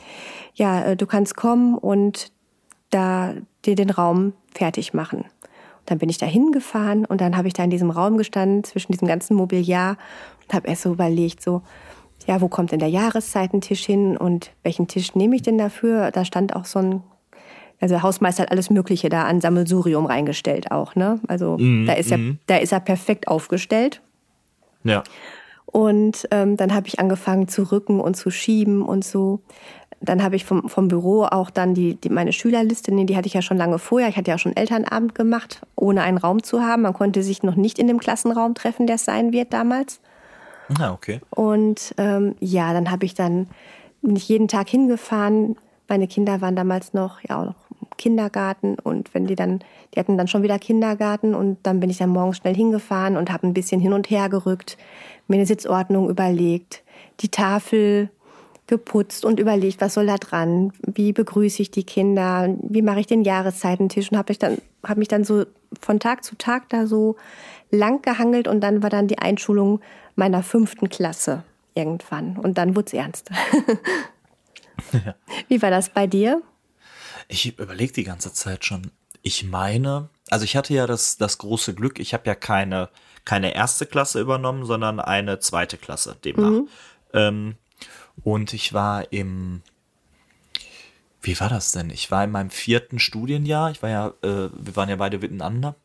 ja, äh, du kannst kommen und da dir den Raum fertig machen. Und dann bin ich da hingefahren und dann habe ich da in diesem Raum gestanden zwischen diesem ganzen Mobiliar und habe erst so überlegt, so, ja, wo kommt denn der Jahreszeitentisch hin und welchen Tisch nehme ich denn dafür? Da stand auch so ein, also der Hausmeister hat alles Mögliche da an Sammelsurium reingestellt auch, ne? Also da ist er, da ist er perfekt aufgestellt. Ja. Und ähm, dann habe ich angefangen zu rücken und zu schieben und so. Dann habe ich vom, vom Büro auch dann die, die meine Schülerliste, nee, die hatte ich ja schon lange vorher. Ich hatte ja schon Elternabend gemacht, ohne einen Raum zu haben. Man konnte sich noch nicht in dem Klassenraum treffen, der es sein wird damals. Ah, okay. Und ähm, ja, dann habe ich dann bin ich jeden Tag hingefahren. Meine Kinder waren damals noch ja auch noch Kindergarten und wenn die dann, die hatten dann schon wieder Kindergarten und dann bin ich dann morgens schnell hingefahren und habe ein bisschen hin und her gerückt, mir eine Sitzordnung überlegt, die Tafel geputzt und überlegt, was soll da dran, wie begrüße ich die Kinder, wie mache ich den Jahreszeitentisch und habe ich dann habe mich dann so von Tag zu Tag da so lang gehangelt und dann war dann die Einschulung meiner fünften Klasse irgendwann und dann wurde es ernst. Wie war das bei dir? Ich überlege die ganze Zeit schon. Ich meine, also ich hatte ja das, das große Glück, ich habe ja keine, keine erste Klasse übernommen, sondern eine zweite Klasse demnach. Ähm, und ich war im, wie war das denn? Ich war in meinem vierten Studienjahr, ich war ja, äh, wir waren ja beide miteinander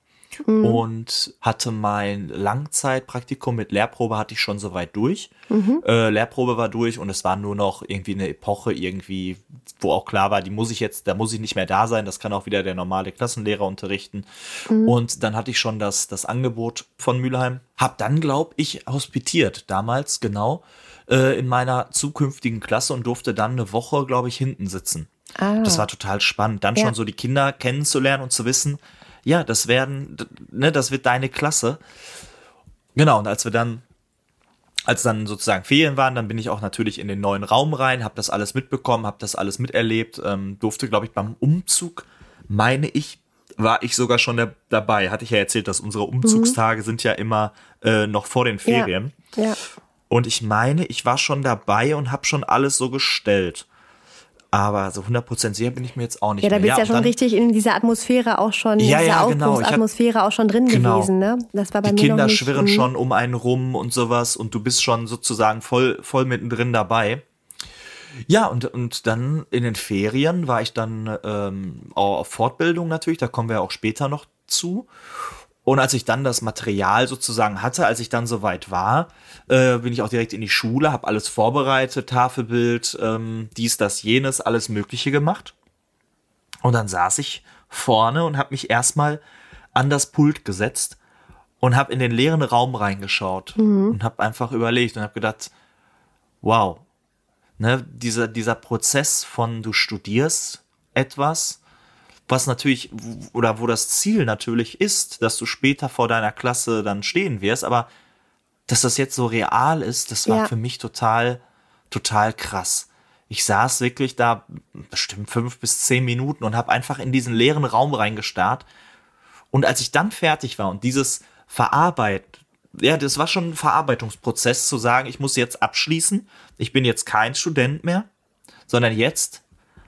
und hatte mein Langzeitpraktikum mit Lehrprobe hatte ich schon soweit durch. Äh, Lehrprobe war durch und es war nur noch irgendwie eine Epoche, irgendwie wo auch klar war, die muss ich jetzt, da muss ich nicht mehr da sein, das kann auch wieder der normale Klassenlehrer unterrichten. Mhm. Und dann hatte ich schon das, das Angebot von Mülheim. Hab dann, glaube ich, hospitiert, damals genau, äh, in meiner zukünftigen Klasse und durfte dann eine Woche, glaube ich, hinten sitzen. Ah. Das war total spannend, dann ja. schon so die Kinder kennenzulernen und zu wissen, ja, das werden, ne, das wird deine Klasse. Genau, und als wir dann als dann sozusagen Ferien waren, dann bin ich auch natürlich in den neuen Raum rein, habe das alles mitbekommen, habe das alles miterlebt, ähm, durfte, glaube ich, beim Umzug, meine ich, war ich sogar schon da, dabei. Hatte ich ja erzählt, dass unsere Umzugstage mhm. sind ja immer äh, noch vor den Ferien. Ja. ja. Und ich meine, ich war schon dabei und habe schon alles so gestellt. Aber so 100% sicher bin ich mir jetzt auch nicht Ja, da bist ja, ja schon dann, richtig in dieser Atmosphäre auch schon, ja, in dieser ja, genau. Atmosphäre auch schon drin genau. gewesen. Ne? Das war bei Die mir Kinder noch nicht, schwirren schon mhm. um einen rum und sowas und du bist schon sozusagen voll, voll mittendrin dabei. Ja, und, und dann in den Ferien war ich dann ähm, auch auf Fortbildung natürlich, da kommen wir auch später noch zu. Und als ich dann das Material sozusagen hatte, als ich dann soweit war, äh, bin ich auch direkt in die Schule, habe alles vorbereitet, Tafelbild, ähm, dies, das, jenes, alles Mögliche gemacht. Und dann saß ich vorne und habe mich erstmal an das Pult gesetzt und habe in den leeren Raum reingeschaut mhm. und habe einfach überlegt und habe gedacht, wow, ne, dieser, dieser Prozess von du studierst etwas, was natürlich, oder wo das Ziel natürlich ist, dass du später vor deiner Klasse dann stehen wirst, aber dass das jetzt so real ist, das war ja. für mich total, total krass. Ich saß wirklich da bestimmt fünf bis zehn Minuten und habe einfach in diesen leeren Raum reingestarrt. Und als ich dann fertig war und dieses Verarbeiten, ja, das war schon ein Verarbeitungsprozess zu sagen, ich muss jetzt abschließen, ich bin jetzt kein Student mehr, sondern jetzt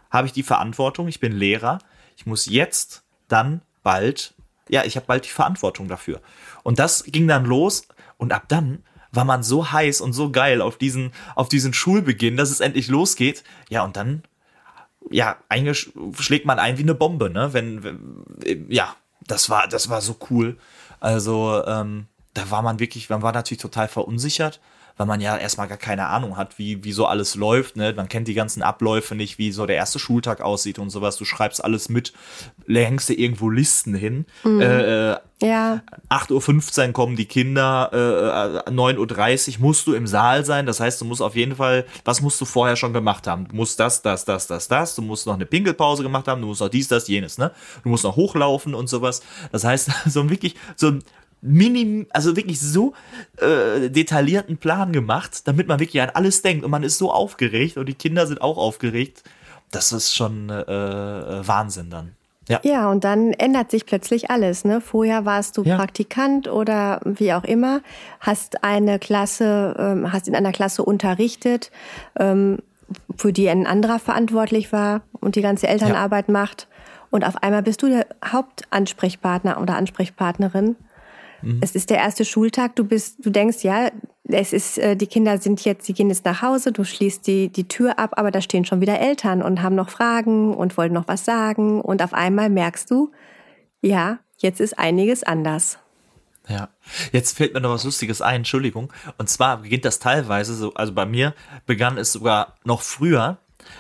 habe ich die Verantwortung, ich bin Lehrer, ich muss jetzt dann bald, ja, ich habe bald die Verantwortung dafür. Und das ging dann los und ab dann war man so heiß und so geil auf diesen, auf diesen Schulbeginn, dass es endlich losgeht. Ja, und dann, ja, schlägt man ein wie eine Bombe, ne? Wenn, wenn ja, das war, das war so cool. Also, ähm, da war man wirklich, man war natürlich total verunsichert weil man ja erstmal gar keine Ahnung hat, wie, wie so alles läuft. Ne? Man kennt die ganzen Abläufe nicht, wie so der erste Schultag aussieht und sowas. Du schreibst alles mit, hängst dir irgendwo Listen hin. Mhm. Äh, äh ja. 8.15 Uhr kommen die Kinder, äh, 9.30 Uhr musst du im Saal sein. Das heißt, du musst auf jeden Fall, was musst du vorher schon gemacht haben? Du musst das, das, das, das, das. Du musst noch eine Pinkelpause gemacht haben. Du musst noch dies, das, jenes. Ne? Du musst noch hochlaufen und sowas. Das heißt, so wirklich so ein minim, also wirklich so äh, detaillierten Plan gemacht, damit man wirklich an alles denkt und man ist so aufgeregt und die Kinder sind auch aufgeregt. Das ist schon äh, äh, Wahnsinn dann. Ja. ja, und dann ändert sich plötzlich alles. Ne? Vorher warst du ja. Praktikant oder wie auch immer, hast eine Klasse, ähm, hast in einer Klasse unterrichtet, ähm, für die ein anderer verantwortlich war und die ganze Elternarbeit ja. macht. Und auf einmal bist du der Hauptansprechpartner oder Ansprechpartnerin Mhm. Es ist der erste Schultag, du bist, du denkst, ja, es ist, äh, die Kinder sind jetzt, sie gehen jetzt nach Hause, du schließt die, die Tür ab, aber da stehen schon wieder Eltern und haben noch Fragen und wollen noch was sagen. Und auf einmal merkst du, ja, jetzt ist einiges anders. Ja, jetzt fällt mir noch was Lustiges ein, Entschuldigung. Und zwar beginnt das teilweise so, also bei mir begann es sogar noch früher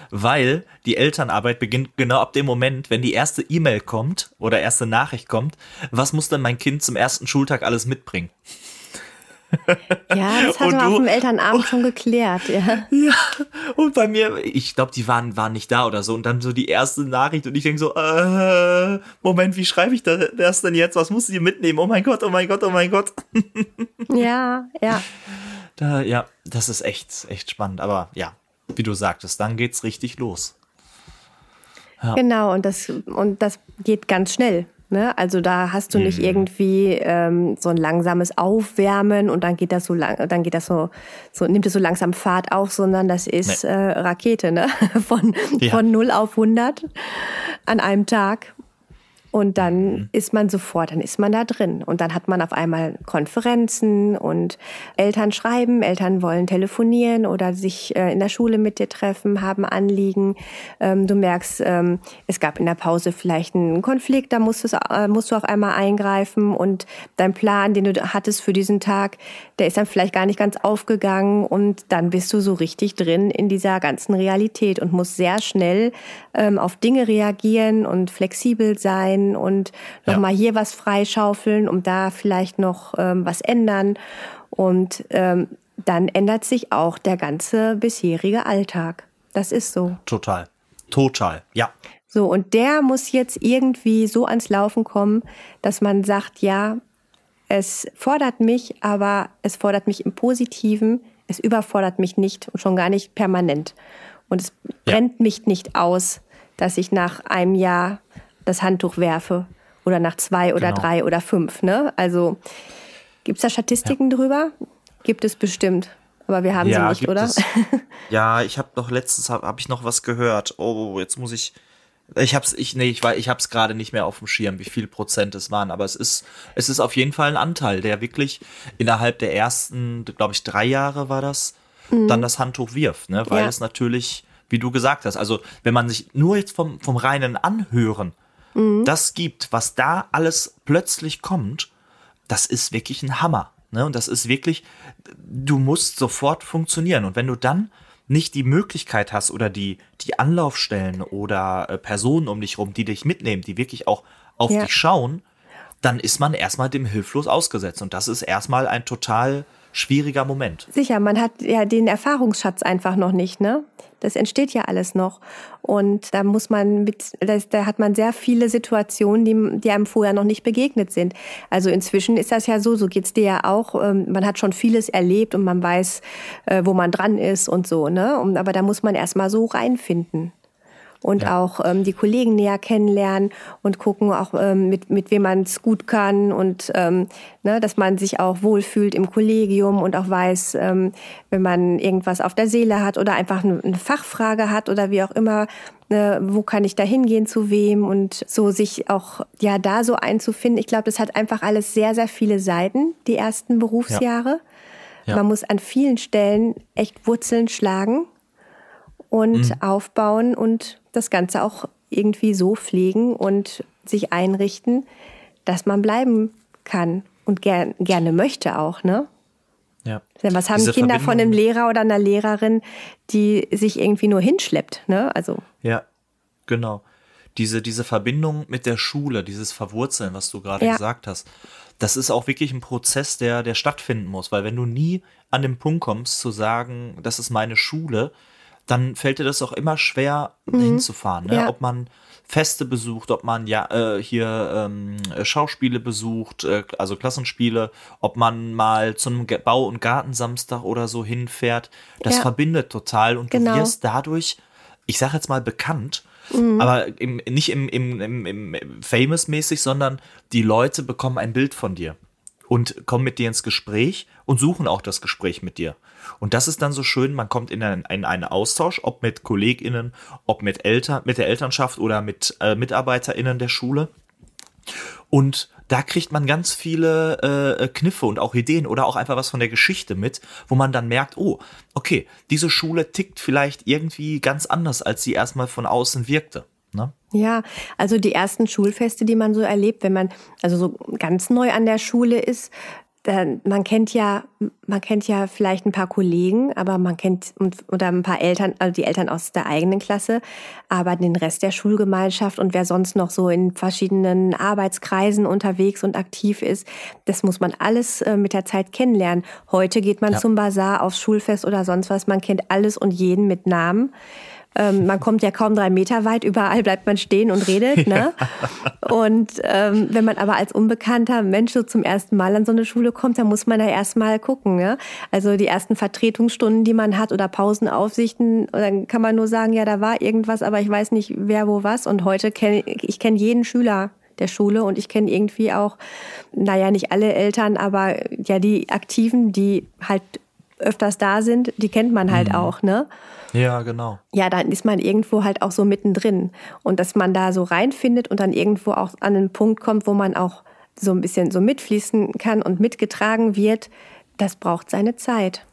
weil die Elternarbeit beginnt genau ab dem Moment, wenn die erste E-Mail kommt oder erste Nachricht kommt, was muss denn mein Kind zum ersten Schultag alles mitbringen? Ja, das hat man auf dem Elternabend schon geklärt, ja. Ja, und bei mir, ich glaube, die waren, waren nicht da oder so. Und dann so die erste Nachricht und ich denke so, äh, Moment, wie schreibe ich das denn jetzt? Was muss ich mitnehmen? Oh mein Gott, oh mein Gott, oh mein Gott. Ja, ja. Da, ja, das ist echt, echt spannend. Aber ja, wie du sagtest, dann geht's richtig los. Ja. Genau, und das, und das geht ganz schnell. Ne? Also da hast du nicht mhm. irgendwie ähm, so ein langsames Aufwärmen und dann geht das so lang, dann geht das so, so nimmt es so langsam Fahrt auf, sondern das ist nee. äh, Rakete, ne? Von, ja. von 0 auf 100 an einem Tag. Und dann mhm. ist man sofort, dann ist man da drin. Und dann hat man auf einmal Konferenzen und Eltern schreiben, Eltern wollen telefonieren oder sich äh, in der Schule mit dir treffen, haben Anliegen. Ähm, du merkst, ähm, es gab in der Pause vielleicht einen Konflikt, da musst, äh, musst du auf einmal eingreifen und dein Plan, den du hattest für diesen Tag, der ist dann vielleicht gar nicht ganz aufgegangen und dann bist du so richtig drin in dieser ganzen Realität und musst sehr schnell ähm, auf Dinge reagieren und flexibel sein sein und nochmal ja. hier was freischaufeln, um da vielleicht noch ähm, was ändern. Und ähm, dann ändert sich auch der ganze bisherige Alltag. Das ist so. Total. Total, ja. So, und der muss jetzt irgendwie so ans Laufen kommen, dass man sagt, ja, es fordert mich, aber es fordert mich im Positiven, es überfordert mich nicht und schon gar nicht permanent. Und es brennt ja. mich nicht aus, dass ich nach einem Jahr das Handtuch werfe. Oder nach zwei oder genau. drei oder fünf. Ne? Also gibt es da Statistiken ja. drüber? Gibt es bestimmt. Aber wir haben ja, sie nicht, oder? Es. Ja, ich habe noch letztens habe hab ich noch was gehört. Oh, jetzt muss ich. Ich hab's, ich, nee, ich, ich hab's gerade nicht mehr auf dem Schirm, wie viel Prozent es waren, aber es ist, es ist auf jeden Fall ein Anteil, der wirklich innerhalb der ersten, glaube ich, drei Jahre war das, mhm. dann das Handtuch wirft, ne? Weil ja. es natürlich, wie du gesagt hast, also wenn man sich nur jetzt vom, vom reinen Anhören mhm. das gibt, was da alles plötzlich kommt, das ist wirklich ein Hammer. Ne? Und das ist wirklich, du musst sofort funktionieren. Und wenn du dann nicht die Möglichkeit hast oder die, die Anlaufstellen oder äh, Personen um dich rum, die dich mitnehmen, die wirklich auch auf ja. dich schauen, dann ist man erstmal dem hilflos ausgesetzt. Und das ist erstmal ein total schwieriger Moment. Sicher, man hat ja den Erfahrungsschatz einfach noch nicht, ne? Das entsteht ja alles noch. Und da muss man mit, das, da hat man sehr viele Situationen, die, die einem vorher noch nicht begegnet sind. Also inzwischen ist das ja so, so geht's dir ja auch. Ähm, man hat schon vieles erlebt und man weiß, äh, wo man dran ist und so, ne? aber da muss man erstmal so reinfinden und ja. auch ähm, die Kollegen näher kennenlernen und gucken auch ähm, mit mit wem man es gut kann und ähm, ne, dass man sich auch wohlfühlt im Kollegium und auch weiß, ähm, wenn man irgendwas auf der Seele hat oder einfach eine, eine Fachfrage hat oder wie auch immer, ne, wo kann ich da hingehen zu wem und so sich auch ja da so einzufinden. Ich glaube, das hat einfach alles sehr sehr viele Seiten die ersten Berufsjahre. Ja. Ja. Man muss an vielen Stellen echt Wurzeln schlagen und mhm. aufbauen und das Ganze auch irgendwie so pflegen und sich einrichten, dass man bleiben kann und ger gerne möchte auch, ne? Ja. Was haben Diese Kinder von einem Lehrer oder einer Lehrerin, die sich irgendwie nur hinschleppt, ne? Also. Ja, genau. Diese, diese Verbindung mit der Schule, dieses Verwurzeln, was du gerade ja. gesagt hast, das ist auch wirklich ein Prozess, der, der stattfinden muss, weil wenn du nie an den Punkt kommst zu sagen, das ist meine Schule, dann fällt dir das auch immer schwer mhm. hinzufahren. Ne? Ja. Ob man Feste besucht, ob man ja äh, hier ähm, Schauspiele besucht, äh, also Klassenspiele, ob man mal zum Bau- und Gartensamstag oder so hinfährt. Das ja. verbindet total und genau. du wirst dadurch, ich sag jetzt mal bekannt, mhm. aber im, nicht im, im, im, im Famous-mäßig, sondern die Leute bekommen ein Bild von dir und kommen mit dir ins Gespräch und suchen auch das Gespräch mit dir. Und das ist dann so schön, man kommt in einen, in einen Austausch, ob mit KollegInnen, ob mit Eltern, mit der Elternschaft oder mit äh, MitarbeiterInnen der Schule. Und da kriegt man ganz viele äh, Kniffe und auch Ideen oder auch einfach was von der Geschichte mit, wo man dann merkt, oh, okay, diese Schule tickt vielleicht irgendwie ganz anders, als sie erstmal von außen wirkte. Ne? Ja, also die ersten Schulfeste, die man so erlebt, wenn man also so ganz neu an der Schule ist, man kennt ja, man kennt ja vielleicht ein paar Kollegen, aber man kennt oder ein paar Eltern, also die Eltern aus der eigenen Klasse, aber den Rest der Schulgemeinschaft und wer sonst noch so in verschiedenen Arbeitskreisen unterwegs und aktiv ist, das muss man alles äh, mit der Zeit kennenlernen. Heute geht man ja. zum Bazar, aufs Schulfest oder sonst was, man kennt alles und jeden mit Namen. Ähm, man kommt ja kaum drei Meter weit, überall bleibt man stehen und redet. Ne? Und ähm, wenn man aber als unbekannter Mensch so zum ersten Mal an so eine Schule kommt, dann muss man da erstmal gucken. Ne? Also die ersten Vertretungsstunden, die man hat oder Pausenaufsichten, dann kann man nur sagen, ja, da war irgendwas, aber ich weiß nicht, wer wo was. Und heute kenne ich kenne jeden Schüler der Schule und ich kenne irgendwie auch, naja, nicht alle Eltern, aber ja die Aktiven, die halt öfters da sind, die kennt man halt mhm. auch, ne? Ja, genau. Ja, dann ist man irgendwo halt auch so mittendrin. Und dass man da so reinfindet und dann irgendwo auch an einen Punkt kommt, wo man auch so ein bisschen so mitfließen kann und mitgetragen wird, das braucht seine Zeit.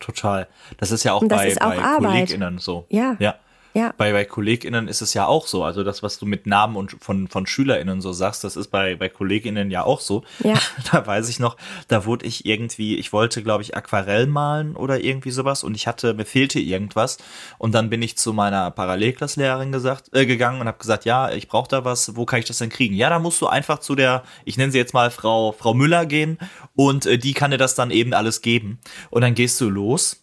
Total. Das ist ja auch bei, bei KollegInnen so. Ja. ja. Ja. Bei, bei KollegInnen ist es ja auch so. Also das, was du mit Namen und von, von SchülerInnen so sagst, das ist bei, bei KollegInnen ja auch so. Ja. Da weiß ich noch, da wurde ich irgendwie, ich wollte, glaube ich, Aquarell malen oder irgendwie sowas und ich hatte, mir fehlte irgendwas. Und dann bin ich zu meiner Parallelklasslehrerin gesagt, äh, gegangen und habe gesagt, ja, ich brauche da was, wo kann ich das denn kriegen? Ja, da musst du einfach zu der, ich nenne sie jetzt mal Frau, Frau Müller gehen und äh, die kann dir das dann eben alles geben. Und dann gehst du los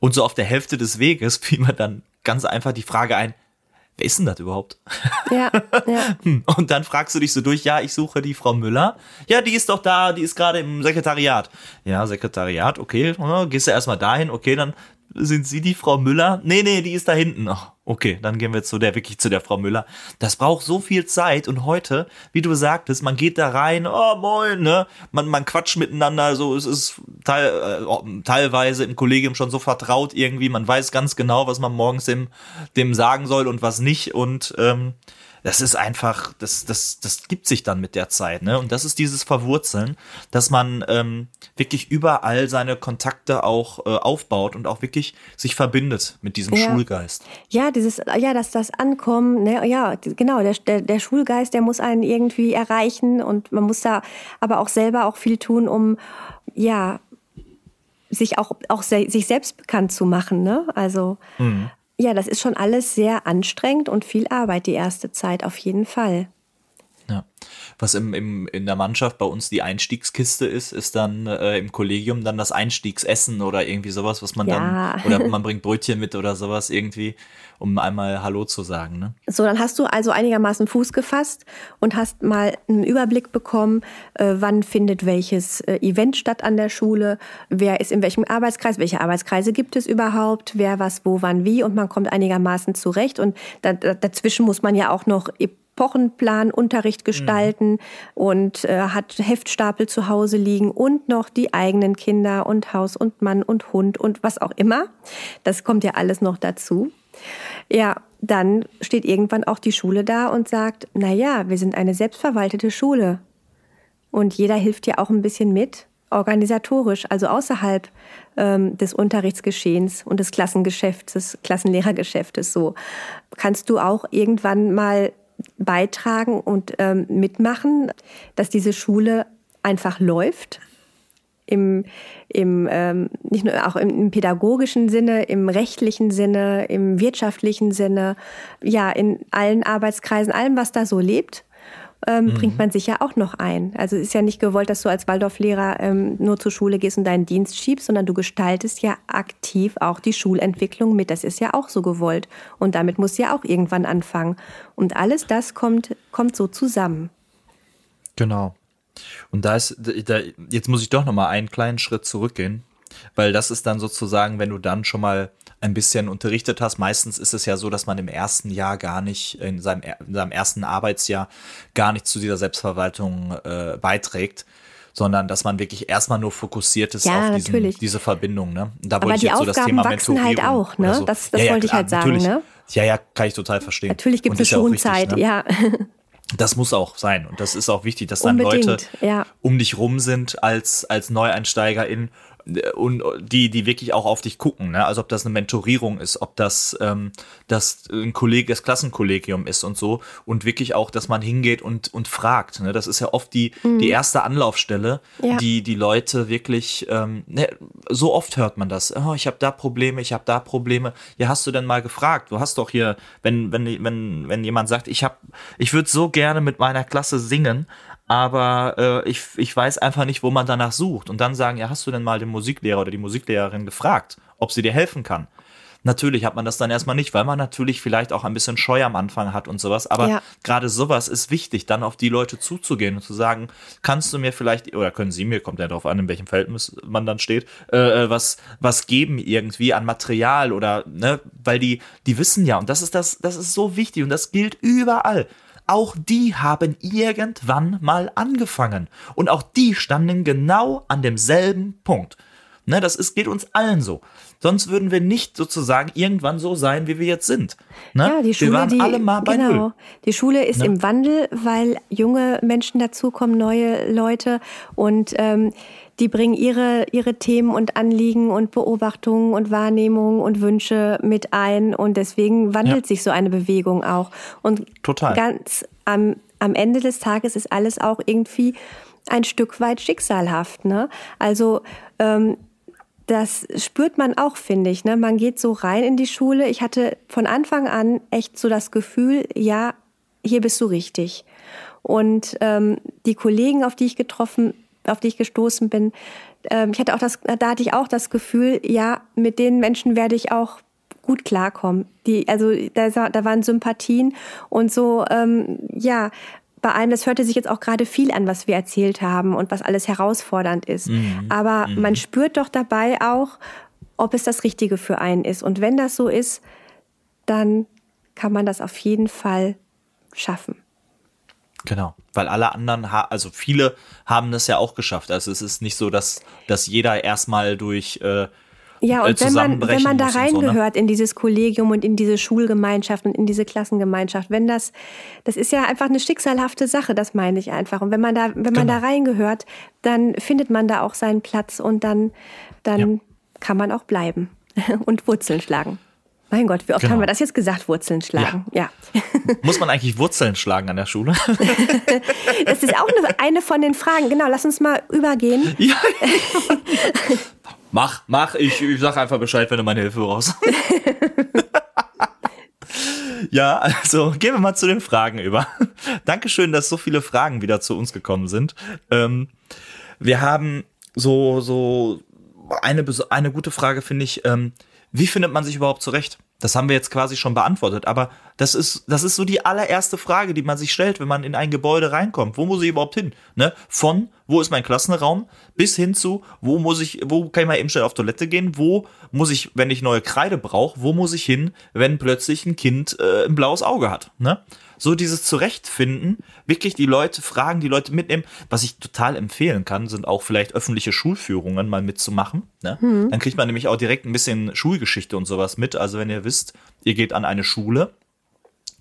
und so auf der Hälfte des Weges fiel mir dann ganz einfach die Frage ein, wer ist denn das überhaupt? Ja, ja. Und dann fragst du dich so durch, ja, ich suche die Frau Müller. Ja, die ist doch da, die ist gerade im Sekretariat. Ja, Sekretariat, okay, gehst du erstmal dahin, okay, dann sind Sie die Frau Müller? Nee, nee, die ist da hinten. Oh, okay, dann gehen wir zu der, wirklich zu der Frau Müller. Das braucht so viel Zeit und heute, wie du sagtest, man geht da rein, oh moin, ne? Man, man quatscht miteinander, so, es ist teil, äh, teilweise im Kollegium schon so vertraut irgendwie, man weiß ganz genau, was man morgens dem, dem sagen soll und was nicht und ähm, das ist einfach, das, das, das gibt sich dann mit der Zeit, ne? Und das ist dieses Verwurzeln, dass man ähm, wirklich überall seine Kontakte auch äh, aufbaut und auch wirklich sich verbindet mit diesem ja. Schulgeist. Ja, dieses, ja, dass das Ankommen, ne, ja, genau, der, der, der Schulgeist, der muss einen irgendwie erreichen und man muss da aber auch selber auch viel tun, um ja sich auch, auch se sich selbst bekannt zu machen, ne? Also mhm. Ja, das ist schon alles sehr anstrengend und viel Arbeit die erste Zeit, auf jeden Fall. Was im, im, in der Mannschaft bei uns die Einstiegskiste ist, ist dann äh, im Kollegium dann das Einstiegsessen oder irgendwie sowas, was man ja. dann, oder man bringt Brötchen mit oder sowas irgendwie um einmal Hallo zu sagen. Ne? So, dann hast du also einigermaßen Fuß gefasst und hast mal einen Überblick bekommen, äh, wann findet welches äh, Event statt an der Schule, wer ist in welchem Arbeitskreis, welche Arbeitskreise gibt es überhaupt, wer was, wo, wann, wie und man kommt einigermaßen zurecht und da, dazwischen muss man ja auch noch Wochenplan Unterricht gestalten mhm. und äh, hat Heftstapel zu Hause liegen und noch die eigenen Kinder und Haus und Mann und Hund und was auch immer. Das kommt ja alles noch dazu. Ja, dann steht irgendwann auch die Schule da und sagt, na ja, wir sind eine selbstverwaltete Schule. Und jeder hilft ja auch ein bisschen mit, organisatorisch, also außerhalb ähm, des Unterrichtsgeschehens und des Klassengeschäfts, des Klassenlehrergeschäftes. So kannst du auch irgendwann mal beitragen und ähm, mitmachen, dass diese Schule einfach läuft, im, im ähm, nicht nur auch im, im, pädagogischen Sinne, im rechtlichen Sinne, im wirtschaftlichen Sinne, ja, in allen Arbeitskreisen, allem, was da so lebt. Ähm, mhm. bringt man sich ja auch noch ein. Also es ist ja nicht gewollt, dass du als Waldorflehrer ähm, nur zur Schule gehst und deinen Dienst schiebst, sondern du gestaltest ja aktiv auch die Schulentwicklung mit. Das ist ja auch so gewollt. Und damit muss ja auch irgendwann anfangen. Und alles das kommt, kommt so zusammen. Genau. Und da ist, da, jetzt muss ich doch noch mal einen kleinen Schritt zurückgehen, weil das ist dann sozusagen, wenn du dann schon mal ein bisschen unterrichtet hast. Meistens ist es ja so, dass man im ersten Jahr gar nicht, in seinem, in seinem ersten Arbeitsjahr gar nicht zu dieser Selbstverwaltung äh, beiträgt sondern dass man wirklich erstmal nur fokussiert ist ja, auf diesen, diese Verbindung. Ne? Da Aber die Aufgaben so das Thema wachsen halt auch, ne? So. Das, das ja, ja, wollte klar, ich halt sagen, ne? Ja, ja, kann ich total verstehen. Natürlich gibt es Schonzeit, ja. Ne? Das muss auch sein und das ist auch wichtig, dass dann Unbedingt, Leute um dich rum sind als als Neueinsteigerin und die, die wirklich auch auf dich gucken, ne? Also ob das eine Mentorierung ist, ob das ähm, das ein Kollege, das Klassenkollegium ist und so und wirklich auch, dass man hingeht und und fragt. Ne? Das ist ja oft die mhm. die erste Anlaufstelle, ja. die die Leute wirklich. Ähm, ne, so oft hört man das. Oh, ich habe da Probleme, ich habe da Probleme. Ja, hast du denn mal gefragt? Du hast doch hier, wenn wenn wenn wenn jemand sagt, ich habe, ich würde so gerne mit meiner Klasse singen, aber äh, ich, ich weiß einfach nicht, wo man danach sucht. Und dann sagen, ja, hast du denn mal den Musiklehrer oder die Musiklehrerin gefragt, ob sie dir helfen kann? Natürlich hat man das dann erstmal nicht, weil man natürlich vielleicht auch ein bisschen Scheu am Anfang hat und sowas. Aber ja. gerade sowas ist wichtig, dann auf die Leute zuzugehen und zu sagen, kannst du mir vielleicht, oder können sie mir, kommt ja darauf an, in welchem Verhältnis man dann steht, äh, äh, was, was geben irgendwie an Material oder, ne, weil die, die wissen ja, und das ist das, das ist so wichtig und das gilt überall auch die haben irgendwann mal angefangen. Und auch die standen genau an demselben Punkt. Ne, das ist, geht uns allen so. Sonst würden wir nicht sozusagen irgendwann so sein, wie wir jetzt sind. Ne? Ja, die Schule, wir waren die, alle mal bei genau. Null. Die Schule ist Ne? im Wandel, weil junge Menschen dazukommen, neue Leute und ähm, die bringen ihre, ihre Themen und Anliegen und Beobachtungen und Wahrnehmungen und Wünsche mit ein und deswegen wandelt Ja. sich so eine Bewegung auch. Und Total. ganz am, am Ende des Tages ist alles auch irgendwie ein Stück weit schicksalhaft. Ne? Also ähm, das spürt man auch, finde ich. Ne? Man geht so rein in die Schule. Ich hatte von Anfang an echt so das Gefühl, ja, hier bist du richtig. Und ähm, die Kollegen, auf die ich getroffen, auf die ich gestoßen bin, ähm, ich hatte auch das, da hatte ich auch das Gefühl, ja, mit den Menschen werde ich auch gut klarkommen. Die, also da, da waren Sympathien und so, ähm, ja, bei allem, das hörte sich jetzt auch gerade viel an, was wir erzählt haben und was alles herausfordernd ist. Aber man spürt doch dabei auch, ob es das Richtige für einen ist. Und wenn das so ist, dann kann man das auf jeden Fall schaffen. Genau, weil alle anderen, also viele haben das ja auch geschafft. Also es ist nicht so, dass, dass jeder erstmal durch äh, Ja, äh, und wenn man, wenn man da und so, ne? reingehört in dieses Kollegium und in diese Schulgemeinschaft und in diese Klassengemeinschaft, wenn das, das ist ja einfach eine schicksalhafte Sache, das meine ich einfach. Und wenn man da, wenn man Genau. da reingehört, dann findet man da auch seinen Platz und dann, dann Ja. kann man auch bleiben und Wurzeln schlagen. Mein Gott, wie oft Genau. haben wir das jetzt gesagt, Wurzeln schlagen? Ja. Muss man eigentlich Wurzeln schlagen an der Schule? Das ist auch eine, eine von den Fragen. Genau, lass uns mal übergehen. ja. Mach, mach. Ich, ich sag einfach Bescheid, wenn du meine Hilfe brauchst. ja, also gehen wir mal zu den Fragen über. Dankeschön, dass so viele Fragen wieder zu uns gekommen sind. Ähm, wir haben so, so eine, eine gute Frage, finde ich. Ähm, wie findet man sich überhaupt zurecht? Das haben wir jetzt quasi schon beantwortet, aber das ist, das ist so die allererste Frage, die man sich stellt, wenn man in ein Gebäude reinkommt. Wo muss ich überhaupt hin? Ne? Von, wo ist mein Klassenraum, bis hin zu, wo muss ich, wo kann ich mal eben schnell auf Toilette gehen? Wo muss ich, wenn ich neue Kreide brauche, wo muss ich hin, wenn plötzlich ein Kind äh, ein blaues Auge hat? Ne? So dieses Zurechtfinden, wirklich die Leute fragen, die Leute mitnehmen. Was ich total empfehlen kann, sind auch vielleicht öffentliche Schulführungen mal mitzumachen. Ne? Dann kriegt man nämlich auch direkt ein bisschen Schulgeschichte und sowas mit. Also wenn ihr wisst, ihr geht an eine Schule,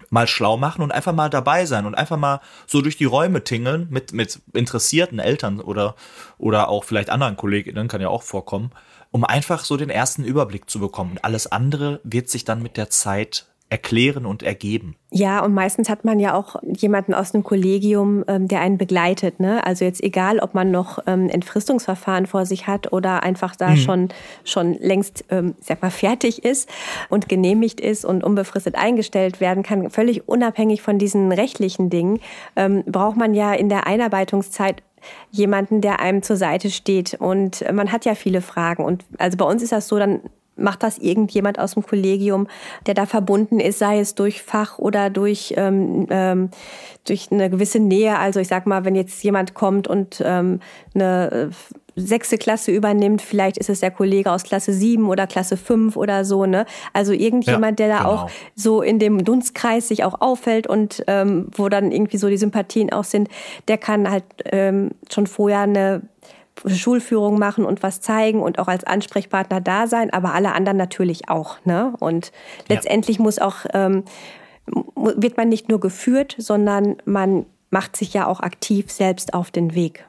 mal schlau machen und einfach mal dabei sein und einfach mal so durch die Räume tingeln mit, mit interessierten Eltern oder, oder auch vielleicht anderen KollegInnen, kann ja auch vorkommen, um einfach so den ersten Überblick zu bekommen. Und alles andere wird sich dann mit der Zeit erklären und ergeben. Ja, und meistens hat man ja auch jemanden aus einem Kollegium, ähm, der einen begleitet. Ne? Also jetzt egal, ob man noch ähm, Entfristungsverfahren vor sich hat oder einfach da schon, schon längst, ähm, sag mal, fertig ist und genehmigt ist und unbefristet eingestellt werden kann, völlig unabhängig von diesen rechtlichen Dingen, ähm, braucht man ja in der Einarbeitungszeit jemanden, der einem zur Seite steht. Und man hat ja viele Fragen. Und also bei uns ist das so, dann macht das irgendjemand aus dem Kollegium, der da verbunden ist, sei es durch Fach oder durch, ähm, ähm, durch eine gewisse Nähe. Also ich sag mal, wenn jetzt jemand kommt und ähm, eine äh, sechste Klasse übernimmt, vielleicht ist es der Kollege aus Klasse sieben oder Klasse fünf oder so, ne? Also irgendjemand, Ja, der da genau. auch so in dem Dunstkreis sich auch auffällt und ähm, wo dann irgendwie so die Sympathien auch sind, der kann halt ähm, schon vorher eine Schulführung machen und was zeigen und auch als Ansprechpartner da sein, aber alle anderen natürlich auch. Ne? Und letztendlich muss auch, ähm, wird man nicht nur geführt, sondern man macht sich ja auch aktiv selbst auf den Weg.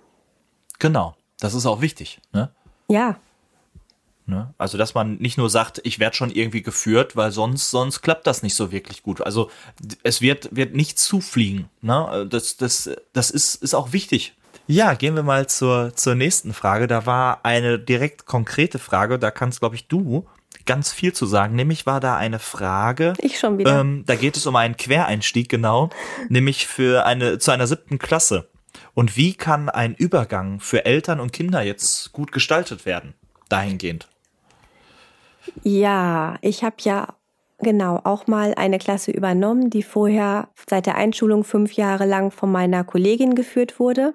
Genau. Das ist auch wichtig. Ne? Ja, Ne? Also, dass man nicht nur sagt, ich werde schon irgendwie geführt, weil sonst, sonst klappt das nicht so wirklich gut. Also, es wird, wird nicht zufliegen. Ne? Das, das, das ist, ist auch wichtig. Ja, gehen wir mal zur, zur nächsten Frage. Da war eine direkt konkrete Frage, da kannst, glaube ich, du ganz viel zu sagen. Nämlich war da eine Frage. Ich schon wieder. Ähm, da geht es um einen Quereinstieg, genau. nämlich für eine, zu einer siebten Klasse. Und wie kann ein Übergang für Eltern und Kinder jetzt gut gestaltet werden? Dahingehend. Ja, ich habe ja genau auch mal eine Klasse übernommen, die vorher seit der Einschulung fünf Jahre lang von meiner Kollegin geführt wurde.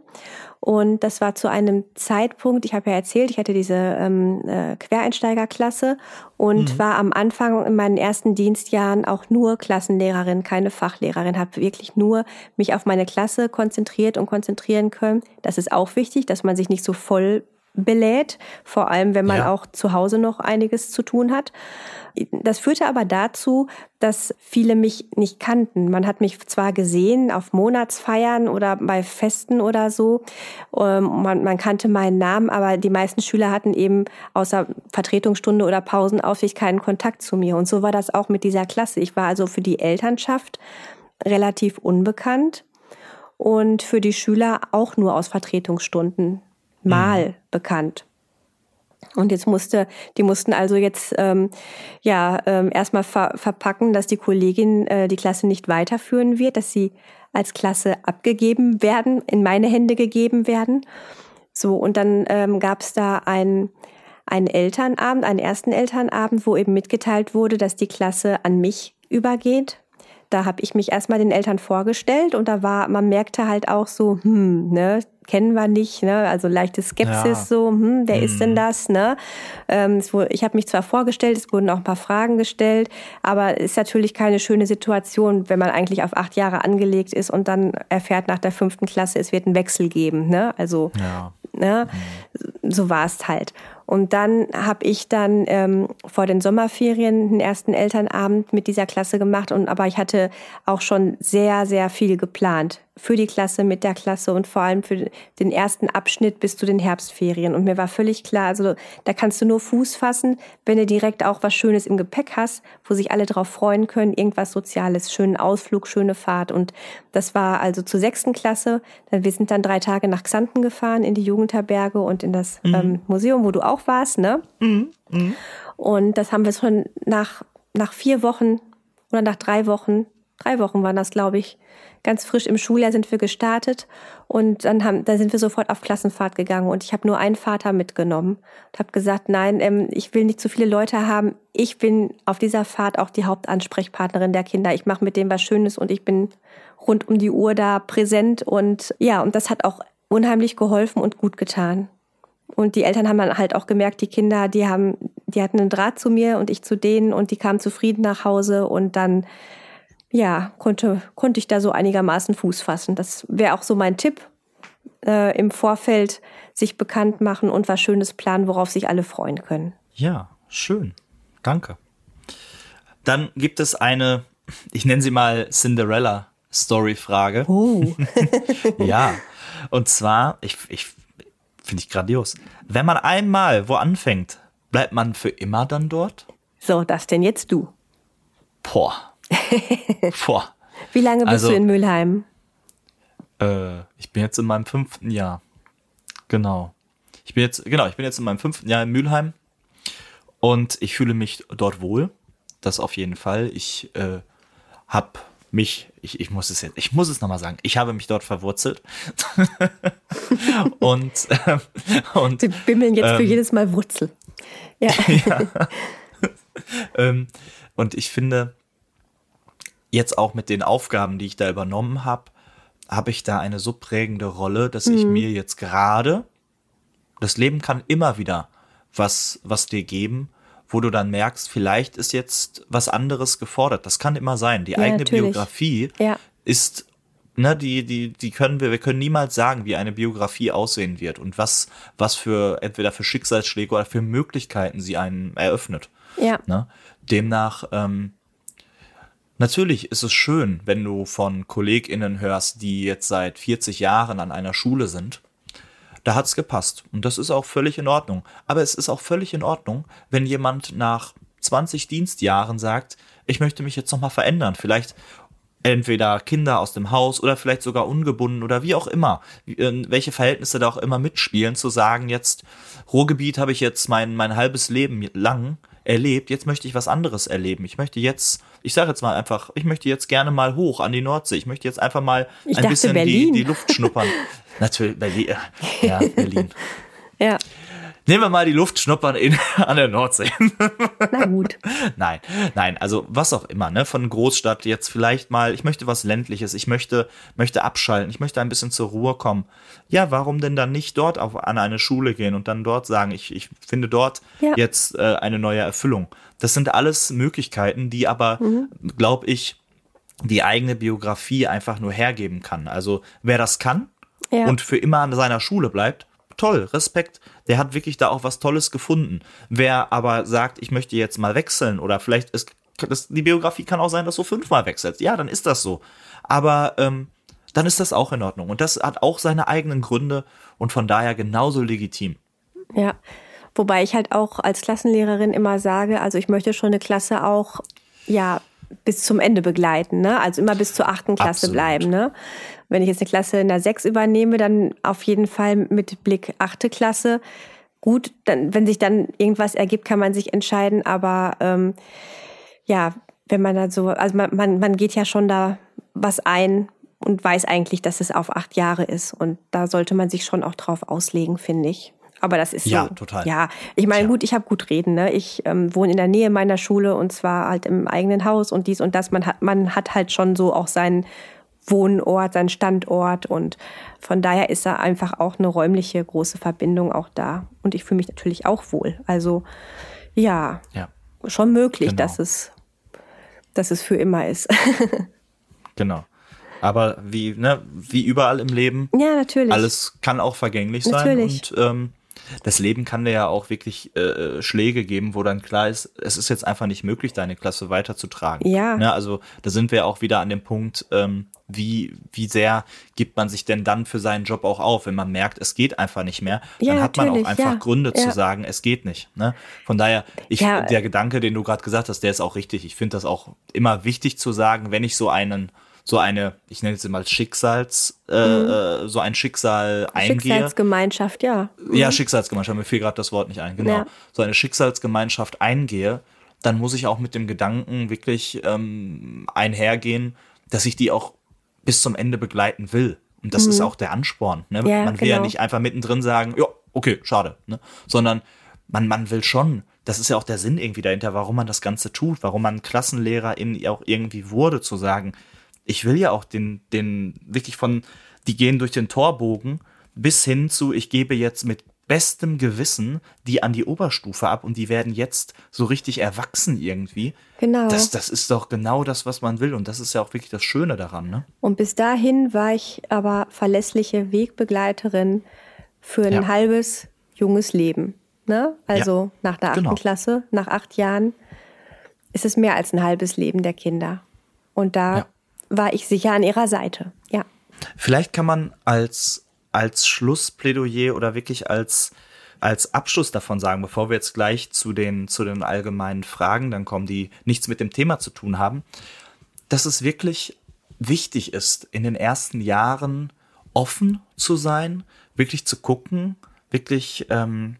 Und das war zu einem Zeitpunkt, ich habe ja erzählt, ich hatte diese ähm, äh, Quereinsteigerklasse und war am Anfang in meinen ersten Dienstjahren auch nur Klassenlehrerin, keine Fachlehrerin, habe wirklich nur mich auf meine Klasse konzentriert und konzentrieren können. Das ist auch wichtig, dass man sich nicht so voll belädt, vor allem wenn man Ja. auch zu Hause noch einiges zu tun hat. Das führte aber dazu, dass viele mich nicht kannten. Man hat mich zwar gesehen auf Monatsfeiern oder bei Festen oder so, ähm, man, man kannte meinen Namen, aber die meisten Schüler hatten eben außer Vertretungsstunde oder Pausenaufsicht keinen Kontakt zu mir. Und so war das auch mit dieser Klasse. Ich war also für die Elternschaft relativ unbekannt und für die Schüler auch nur aus Vertretungsstunden mal bekannt. Und jetzt musste, die mussten also jetzt ähm, ja ähm, erstmal ver verpacken, dass die Kollegin äh, die Klasse nicht weiterführen wird, dass sie als Klasse abgegeben werden, in meine Hände gegeben werden. So, und dann ähm, gab es da einen, einen Elternabend, einen ersten Elternabend, wo eben mitgeteilt wurde, dass die Klasse an mich übergeht. Da habe ich mich erstmal den Eltern vorgestellt und da war, man merkte halt auch so, hm, ne, kennen wir nicht, ne, also leichte Skepsis Ja. so, hm, wer ist denn das, ne? Ähm, wurde, ich habe mich zwar vorgestellt, es wurden auch ein paar Fragen gestellt, aber es ist natürlich keine schöne Situation, wenn man eigentlich auf acht Jahre angelegt ist und dann erfährt nach der fünften Klasse, es wird einen Wechsel geben, ne? Also Ja. ne? So war es halt. Und dann habe ich dann ähm, vor den Sommerferien den ersten Elternabend mit dieser Klasse gemacht. Und aber ich hatte auch schon sehr, sehr viel geplant für die Klasse, mit der Klasse und vor allem für den ersten Abschnitt bis zu den Herbstferien. Und mir war völlig klar, also da kannst du nur Fuß fassen, wenn du direkt auch was Schönes im Gepäck hast, wo sich alle drauf freuen können, irgendwas Soziales, schönen Ausflug, schöne Fahrt. Und das war also zur sechsten Klasse. Wir sind dann drei Tage nach Xanten gefahren, in die Jugendherberge und in das ähm, Museum, wo du auch warst, ne? Und das haben wir schon nach, nach vier Wochen oder nach drei Wochen, drei Wochen waren das, glaube ich, ganz frisch im Schuljahr sind wir gestartet und dann haben, da sind wir sofort auf Klassenfahrt gegangen und ich habe nur einen Vater mitgenommen und habe gesagt, nein, ähm, ich will nicht zu viele Leute haben. Ich bin auf dieser Fahrt auch die Hauptansprechpartnerin der Kinder. Ich mache mit dem was Schönes und ich bin rund um die Uhr da präsent und ja, und das hat auch unheimlich geholfen und gut getan. Und die Eltern haben dann halt auch gemerkt, die Kinder, die haben, die hatten einen Draht zu mir und ich zu denen und die kamen zufrieden nach Hause und dann, ja, konnte, konnte ich da so einigermaßen Fuß fassen. Das wäre auch so mein Tipp, äh, im Vorfeld sich bekannt machen und was Schönes planen, worauf sich alle freuen können. Ja, schön. Danke. Dann gibt es eine, ich nenne sie mal Cinderella-Story-Frage. Oh. Ja. Und zwar, ich, ich finde ich grandios. Wenn man einmal wo anfängt, bleibt man für immer dann dort? So, das denn jetzt du. Boah. Boah. Wie lange bist Also- du in Mülheim? Äh, ich bin jetzt in meinem fünften Jahr. Genau. Ich bin jetzt, genau, ich bin jetzt in meinem fünften Jahr in Mülheim und ich fühle mich dort wohl. Das auf jeden Fall. Ich äh, habe mich, ich, ich muss es jetzt, ich muss es nochmal sagen, ich habe mich dort verwurzelt. und, ähm, und Sie bimmeln jetzt für ähm, jedes Mal Wurzel. Ja. Ähm, und ich finde, jetzt auch mit den Aufgaben, die ich da übernommen habe, habe ich da eine so prägende Rolle, dass ich mir jetzt gerade, das Leben kann immer wieder was, was dir geben, wo du dann merkst, vielleicht ist jetzt was anderes gefordert. Das kann immer sein. Die eigene natürlich. Biografie Ja. ist, ne, die, die, die können wir, wir können niemals sagen, wie eine Biografie aussehen wird und was, was für, entweder für Schicksalsschläge oder für Möglichkeiten sie einen eröffnet. Ja. Ne? Demnach, ähm, natürlich ist es schön, wenn du von KollegInnen hörst, die jetzt seit 40 Jahren an einer Schule sind. Da hat's gepasst. Und das ist auch völlig in Ordnung. Aber es ist auch völlig in Ordnung, wenn jemand nach 20 Dienstjahren sagt, ich möchte mich jetzt nochmal verändern. Vielleicht entweder Kinder aus dem Haus oder vielleicht sogar ungebunden oder wie auch immer, wie- äh, welche Verhältnisse da auch immer mitspielen, zu sagen, jetzt Ruhrgebiet habe ich jetzt mein, mein halbes Leben lang erlebt, jetzt möchte ich was anderes erleben. Ich möchte jetzt, ich sage jetzt mal einfach, ich möchte jetzt gerne mal hoch an die Nordsee. Ich möchte jetzt einfach mal Ich ein bisschen die, die Luft schnuppern. Natürlich, Berlin. Ja, Berlin. Ja. Nehmen wir mal die Luft schnuppern in, an der Nordsee. Na gut. Nein, nein, also was auch immer, ne? Von Großstadt jetzt vielleicht mal, ich möchte was ländliches, ich möchte, möchte abschalten, ich möchte ein bisschen zur Ruhe kommen. Ja, warum denn dann nicht dort auf, an eine Schule gehen und dann dort sagen, ich, ich finde dort Ja. jetzt äh, eine neue Erfüllung. Das sind alles Möglichkeiten, die aber, glaube ich, die eigene Biografie einfach nur hergeben kann. Also wer das kann Ja. und für immer an seiner Schule bleibt, toll, Respekt. Der hat wirklich da auch was Tolles gefunden. Wer aber sagt, ich möchte jetzt mal wechseln oder vielleicht ist das, die Biografie kann auch sein, dass du fünfmal wechselst. Ja, dann ist das so. Aber ähm, dann ist das auch in Ordnung. Und das hat auch seine eigenen Gründe und von daher genauso legitim. Ja, wobei ich halt auch als Klassenlehrerin immer sage, also ich möchte schon eine Klasse auch, ja, bis zum Ende begleiten, ne? Also immer bis zur achten Klasse Absolut. bleiben, ne? Wenn ich jetzt eine Klasse in der sechs übernehme, dann auf jeden Fall mit Blick achte Klasse. Gut, dann, wenn sich dann irgendwas ergibt, kann man sich entscheiden, aber ähm, ja, wenn man da so, also man, man, man geht ja schon da was ein und weiß eigentlich, dass es auf acht Jahre ist. Und da sollte man sich schon auch drauf auslegen, finde ich. Aber das ist so. Ja, total. Ja, ich meine, gut, ich habe gut reden. Ne? Ich ähm, wohne in der Nähe meiner Schule und zwar halt im eigenen Haus und dies und das. Man hat, man hat halt schon so auch seinen Wohnort, seinen Standort und von daher ist da einfach auch eine räumliche große Verbindung auch da. Und ich fühle mich natürlich auch wohl. Also ja, ja. schon möglich, genau. dass es, dass es für immer ist. genau. Aber wie, ne, wie überall im Leben. Ja, natürlich. Alles kann auch vergänglich natürlich. sein. Und ähm, das Leben kann dir ja auch wirklich äh, Schläge geben, wo dann klar ist, es ist jetzt einfach nicht möglich, deine Klasse weiterzutragen. Ja. Ne, also da sind wir auch wieder an dem Punkt, ähm, wie, wie sehr gibt man sich denn dann für seinen Job auch auf, wenn man merkt, es geht einfach nicht mehr, ja, dann hat man auch einfach ja. Gründe ja. zu sagen, es geht nicht. Ne? Von daher, ich, der Gedanke, den du gerade gesagt hast, der ist auch richtig. Ich finde das auch immer wichtig zu sagen, wenn ich so einen so eine, ich nenne es mal Schicksals, äh, mhm. Äh, so ein Schicksal eingehe. Schicksalsgemeinschaft, ja. Mhm. Ja, Schicksalsgemeinschaft, mir fiel gerade das Wort nicht ein, genau. Ja. So eine Schicksalsgemeinschaft eingehe, dann muss ich auch mit dem Gedanken wirklich ähm, einhergehen, dass ich die auch bis zum Ende begleiten will. Und das mhm. ist auch der Ansporn. Ne? Ja, man will genau. ja nicht einfach mittendrin sagen, ja, okay, schade. Ne? Sondern man, man will schon, das ist ja auch der Sinn irgendwie dahinter, warum man das Ganze tut, warum man Klassenlehrer in auch irgendwie wurde, zu sagen, ich will ja auch den, den wirklich von, die gehen durch den Torbogen bis hin zu, ich gebe jetzt mit bestem Gewissen die an die Oberstufe ab und die werden jetzt so richtig erwachsen irgendwie. Genau. Das, das ist doch genau das, was man will und das ist ja auch wirklich das Schöne daran. Ne? Und bis dahin war ich aber verlässliche Wegbegleiterin für ein ja. halbes junges Leben. Ne? Also ja, nach der achten genau. Klasse, nach acht Jahren ist es mehr als ein halbes Leben der Kinder. Und da ja war ich sicher an ihrer Seite. Ja. Vielleicht kann man als, als Schlussplädoyer oder wirklich als, als Abschluss davon sagen, bevor wir jetzt gleich zu den, zu den allgemeinen Fragen dann kommen, die nichts mit dem Thema zu tun haben, dass es wirklich wichtig ist, in den ersten Jahren offen zu sein, wirklich zu gucken, wirklich ähm,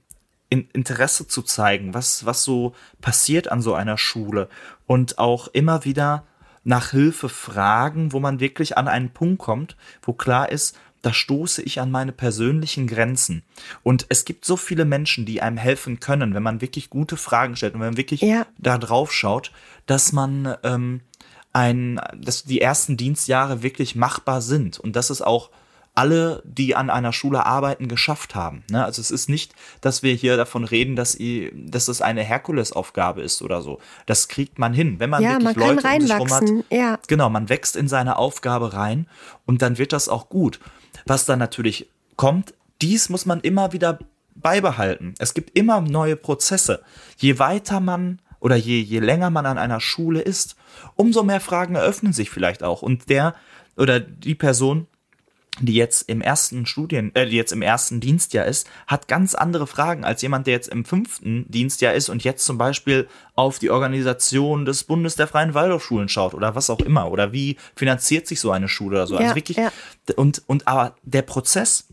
in Interesse zu zeigen, was, was so passiert an so einer Schule und auch immer wieder nach Hilfe fragen, wo man wirklich an einen Punkt kommt, wo klar ist, da stoße ich an meine persönlichen Grenzen. Und es gibt so viele Menschen, die einem helfen können, wenn man wirklich gute Fragen stellt und wenn man wirklich ja. da drauf schaut, dass man ähm, ein, dass die ersten Dienstjahre wirklich machbar sind und dass es auch alle, die an einer Schule arbeiten, geschafft haben. Ne? Also es ist nicht, dass wir hier davon reden, dass, ihr, dass es eine Herkulesaufgabe ist oder so. Das kriegt man hin, wenn man ja, wirklich man Leute um sich rum hat. Ja. Genau, man wächst in seine Aufgabe rein und dann wird das auch gut. Was dann natürlich kommt, dies muss man immer wieder beibehalten. Es gibt immer neue Prozesse. Je weiter man oder je, je länger man an einer Schule ist, umso mehr Fragen eröffnen sich vielleicht auch. Und der oder die Person die jetzt im ersten Studien, äh, die jetzt im ersten Dienstjahr ist, hat ganz andere Fragen als jemand, der jetzt im fünften Dienstjahr ist und jetzt zum Beispiel auf die Organisation des Bundes der Freien Waldorfschulen schaut oder was auch immer oder wie finanziert sich so eine Schule oder so. Also ja, also wirklich ja. und und aber der Prozess,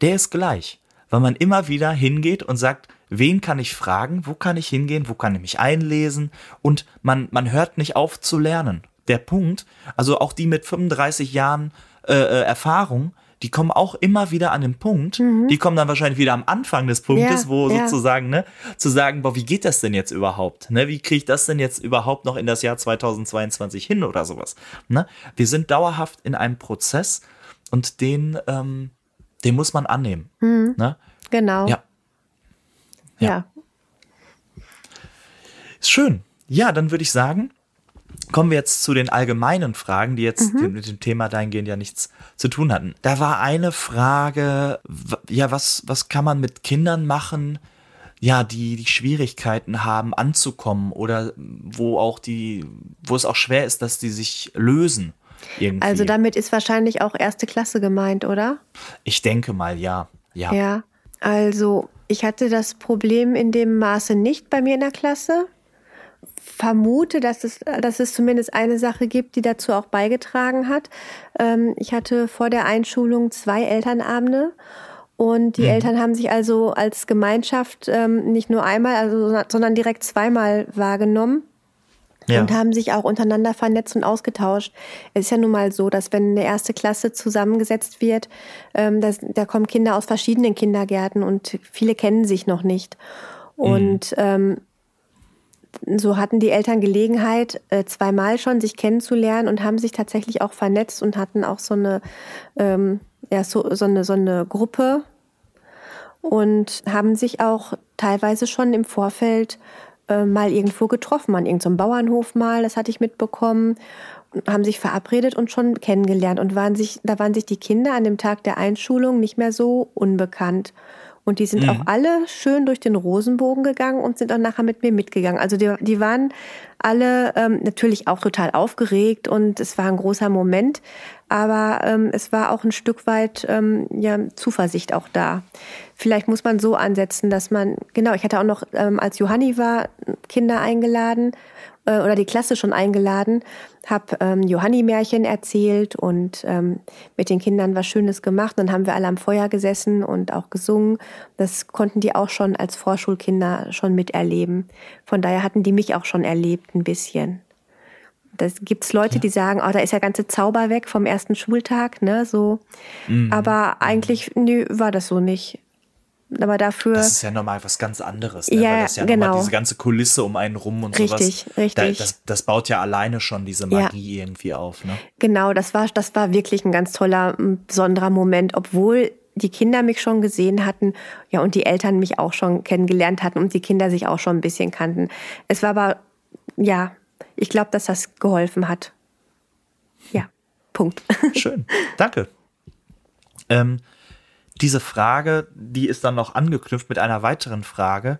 der ist gleich, weil man immer wieder hingeht und sagt, wen kann ich fragen, wo kann ich hingehen, wo kann ich mich einlesen und man man hört nicht auf zu lernen. Der Punkt, also auch die mit 35 Jahren äh, äh, Erfahrung, die kommen auch immer wieder an den Punkt, mhm. die kommen dann wahrscheinlich wieder am Anfang des Punktes, ja, wo ja. sozusagen, ne, zu sagen, boah, wie geht das denn jetzt überhaupt? Ne, wie kriege ich das denn jetzt überhaupt noch in das Jahr 2022 hin oder sowas? Ne? Wir sind dauerhaft in einem Prozess und den, ähm, den muss man annehmen. Mhm. Ne? Genau. Ja. ja. ja. Ist schön. Ja, dann würde ich sagen, kommen wir jetzt zu den allgemeinen Fragen, die jetzt mhm. mit dem Thema dahingehend ja nichts zu tun hatten. Da war eine Frage, ja, was, was kann man mit Kindern machen, ja, die die Schwierigkeiten haben anzukommen oder wo auch die, wo es auch schwer ist, dass die sich lösen. Irgendwie. Also damit ist wahrscheinlich auch erste Klasse gemeint, oder? Ich denke mal, ja. Ja. Ja. Also ich hatte das Problem in dem Maße nicht bei mir in der Klasse. Vermute, dass es, dass es zumindest eine Sache gibt, die dazu auch beigetragen hat. Ähm, ich hatte vor der Einschulung zwei Elternabende und die mhm. Eltern haben sich also als Gemeinschaft ähm, nicht nur einmal, also, sondern direkt zweimal wahrgenommen. Ja. Und haben sich auch untereinander vernetzt und ausgetauscht. Es ist ja nun mal so, dass wenn eine erste Klasse zusammengesetzt wird, ähm, das, da kommen Kinder aus verschiedenen Kindergärten und viele kennen sich noch nicht. Und mhm. ähm, so hatten die Eltern Gelegenheit, äh, zweimal schon sich kennenzulernen und haben sich tatsächlich auch vernetzt und hatten auch so eine, ähm, ja, so, so, eine, so eine Gruppe und haben sich auch teilweise schon im Vorfeld äh, mal irgendwo getroffen, an irgendeinem Bauernhof mal, das hatte ich mitbekommen, haben sich verabredet und schon kennengelernt und waren sich, da waren sich die Kinder an dem Tag der Einschulung nicht mehr so unbekannt. Und die sind mhm. auch alle schön durch den Rosenbogen gegangen und sind auch nachher mit mir mitgegangen. Also die, die waren alle ähm, natürlich auch total aufgeregt und es war ein großer Moment, aber ähm, es war auch ein Stück weit ähm, ja, Zuversicht auch da. Vielleicht muss man so ansetzen, dass man, genau, ich hatte auch noch, ähm, als Johanni war, Kinder eingeladen äh, oder die Klasse schon eingeladen, habe ähm, Johanni-Märchen erzählt und ähm, mit den Kindern was Schönes gemacht. Dann haben wir alle am Feuer gesessen und auch gesungen. Das konnten die auch schon als Vorschulkinder schon miterleben. Von daher hatten die mich auch schon erlebt ein bisschen. Das gibt's Leute, ja. die sagen, oh, da ist ja ganze Zauber weg vom ersten Schultag, ne, so. Mhm. Aber eigentlich, nö, war das so nicht. Aber dafür. Das ist ja nochmal was ganz anderes, ne? Ja, Weil das ja genau. diese ganze Kulisse um einen rum und richtig, sowas. Richtig, das, das baut ja alleine schon diese Magie ja. irgendwie auf, ne? Genau, das war, das war wirklich ein ganz toller, besonderer Moment, obwohl die Kinder mich schon gesehen hatten, ja, und die Eltern mich auch schon kennengelernt hatten und die Kinder sich auch schon ein bisschen kannten. Es war aber, ja, ich glaube, dass das geholfen hat. Ja, Punkt. Schön, danke. Ähm, diese Frage, die ist dann noch angeknüpft mit einer weiteren Frage.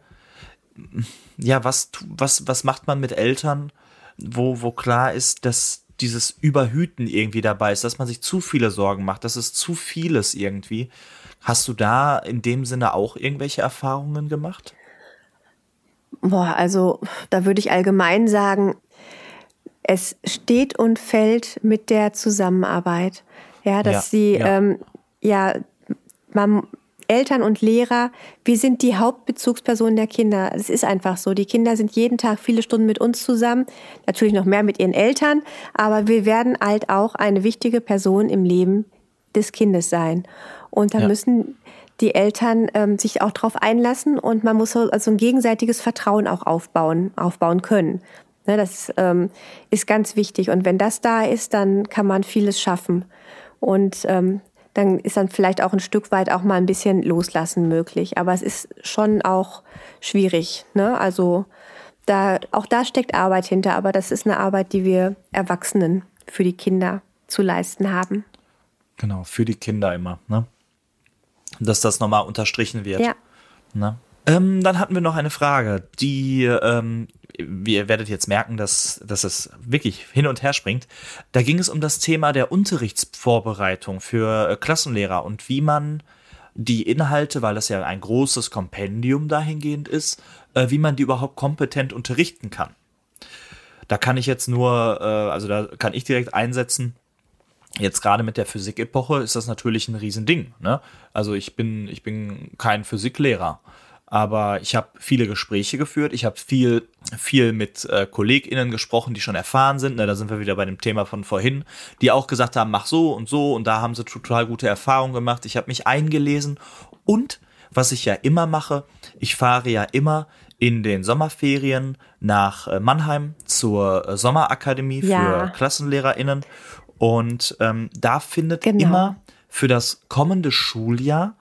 Ja, was, was, was macht man mit Eltern, wo, wo klar ist, dass dieses Überhüten irgendwie dabei ist, dass man sich zu viele Sorgen macht, dass es zu vieles irgendwie. Hast du da in dem Sinne auch irgendwelche Erfahrungen gemacht? Boah, also da würde ich allgemein sagen, es steht und fällt mit der Zusammenarbeit. Ja, dass ja, sie ja. Ähm, ja man, Eltern und Lehrer, wir sind die Hauptbezugspersonen der Kinder. Es ist einfach so. Die Kinder sind jeden Tag viele Stunden mit uns zusammen, natürlich noch mehr mit ihren Eltern, aber wir werden halt auch eine wichtige Person im Leben des Kindes sein. Und da ja. müssen die Eltern ähm, sich auch darauf einlassen und man muss so also ein gegenseitiges Vertrauen auch aufbauen, aufbauen können. Ne, das ähm, ist ganz wichtig. Und wenn das da ist, dann kann man vieles schaffen. Und ähm, dann ist dann vielleicht auch ein Stück weit auch mal ein bisschen loslassen möglich. Aber es ist schon auch schwierig. Ne? Also da, auch da steckt Arbeit hinter, aber das ist eine Arbeit, die wir Erwachsenen für die Kinder zu leisten haben. Genau, für die Kinder immer. Ne? Dass das nochmal unterstrichen wird. Ja. Ne? Ähm, dann hatten wir noch eine Frage, die ähm, ihr werdet jetzt merken, dass, dass es wirklich hin und her springt. Da ging es um das Thema der Unterrichtsvorbereitung für äh, Klassenlehrer und wie man die Inhalte, weil das ja ein großes Kompendium dahingehend ist, äh, wie man die überhaupt kompetent unterrichten kann. Da kann ich jetzt nur, äh, also da kann ich direkt einsetzen, Jetzt gerade mit der Physikepoche ist das natürlich ein Riesending. Ne? Also ich bin, ich bin kein Physiklehrer aber ich habe viele Gespräche geführt. Ich habe viel, viel mit äh, KollegInnen gesprochen, die schon erfahren sind. Na, da sind wir wieder bei dem Thema von vorhin, die auch gesagt haben, mach so und so. Und da haben sie total gute Erfahrungen gemacht. Ich habe mich eingelesen. Und was ich ja immer mache, ich fahre ja immer in den Sommerferien nach äh, Mannheim zur äh, Sommerakademie ja. für KlassenlehrerInnen. Und ähm, da findet genau. immer für das kommende Schuljahr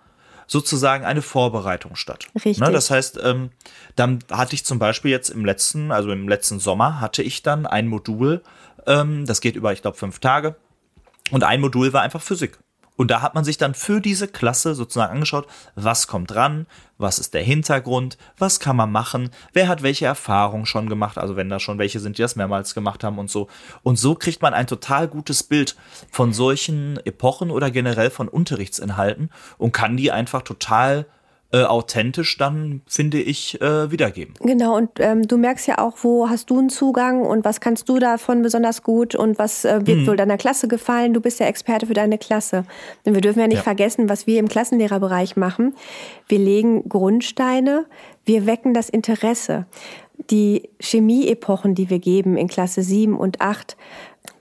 sozusagen eine Vorbereitung statt. Richtig. Ne, das heißt, ähm, dann hatte ich zum Beispiel jetzt im letzten, also im letzten Sommer, hatte ich dann ein Modul, ähm, das geht über, ich glaube, fünf Tage. Und ein Modul war einfach Physik. Und da hat man sich dann für diese Klasse sozusagen angeschaut, was kommt dran, was ist der Hintergrund, was kann man machen, wer hat welche Erfahrungen schon gemacht, also wenn da schon welche sind, die das mehrmals gemacht haben und so. Und so kriegt man ein total gutes Bild von solchen Epochen oder generell von Unterrichtsinhalten und kann die einfach total äh, authentisch dann, finde ich, äh, wiedergeben. Genau, und ähm, du merkst ja auch, wo hast du einen Zugang und was kannst du davon besonders gut und was äh, wird mhm. wohl deiner Klasse gefallen. Du bist ja Experte für deine Klasse. Denn wir dürfen ja nicht ja. vergessen, was wir im Klassenlehrerbereich machen. Wir legen Grundsteine, wir wecken das Interesse. Die Chemie-Epochen, die wir geben in Klasse 7 und 8,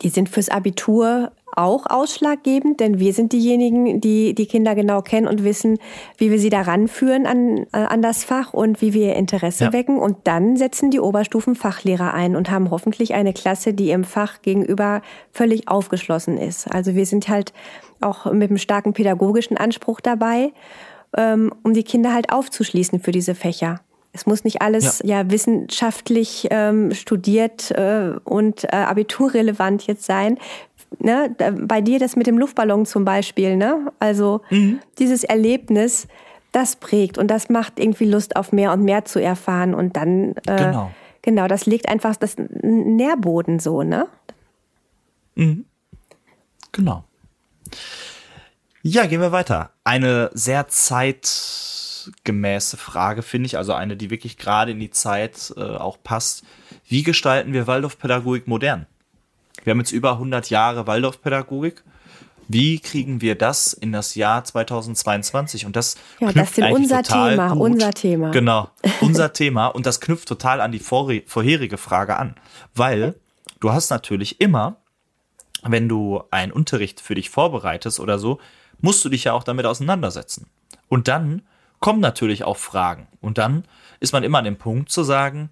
die sind fürs Abitur auch ausschlaggebend, denn wir sind diejenigen, die die Kinder genau kennen und wissen, wie wir sie daran führen an, äh, an das Fach und wie wir ihr Interesse ja. wecken. Und dann setzen die Oberstufenfachlehrer ein und haben hoffentlich eine Klasse, die im Fach gegenüber völlig aufgeschlossen ist. Also wir sind halt auch mit einem starken pädagogischen Anspruch dabei, ähm, um die Kinder halt aufzuschließen für diese Fächer. Es muss nicht alles ja, ja wissenschaftlich ähm, studiert äh, und äh, abiturrelevant jetzt sein ne, bei dir das mit dem Luftballon zum Beispiel, ne? Also mhm. dieses Erlebnis, das prägt und das macht irgendwie Lust auf mehr und mehr zu erfahren und dann äh, genau. genau, das legt einfach das Nährboden so, ne? Mhm. Genau. Ja, gehen wir weiter. Eine sehr zeitgemäße Frage, finde ich, also eine, die wirklich gerade in die Zeit äh, auch passt. Wie gestalten wir Waldorfpädagogik modern? Wir haben jetzt über 100 Jahre Waldorfpädagogik. Wie kriegen wir das in das Jahr 2022? Und das ja, das ist unser Thema, gut. unser Thema. Genau, unser Thema. Und das knüpft total an die vorherige Frage an. Weil du hast natürlich immer, wenn du einen Unterricht für dich vorbereitest oder so, musst du dich ja auch damit auseinandersetzen. Und dann kommen natürlich auch Fragen. Und dann ist man immer an dem Punkt zu sagen,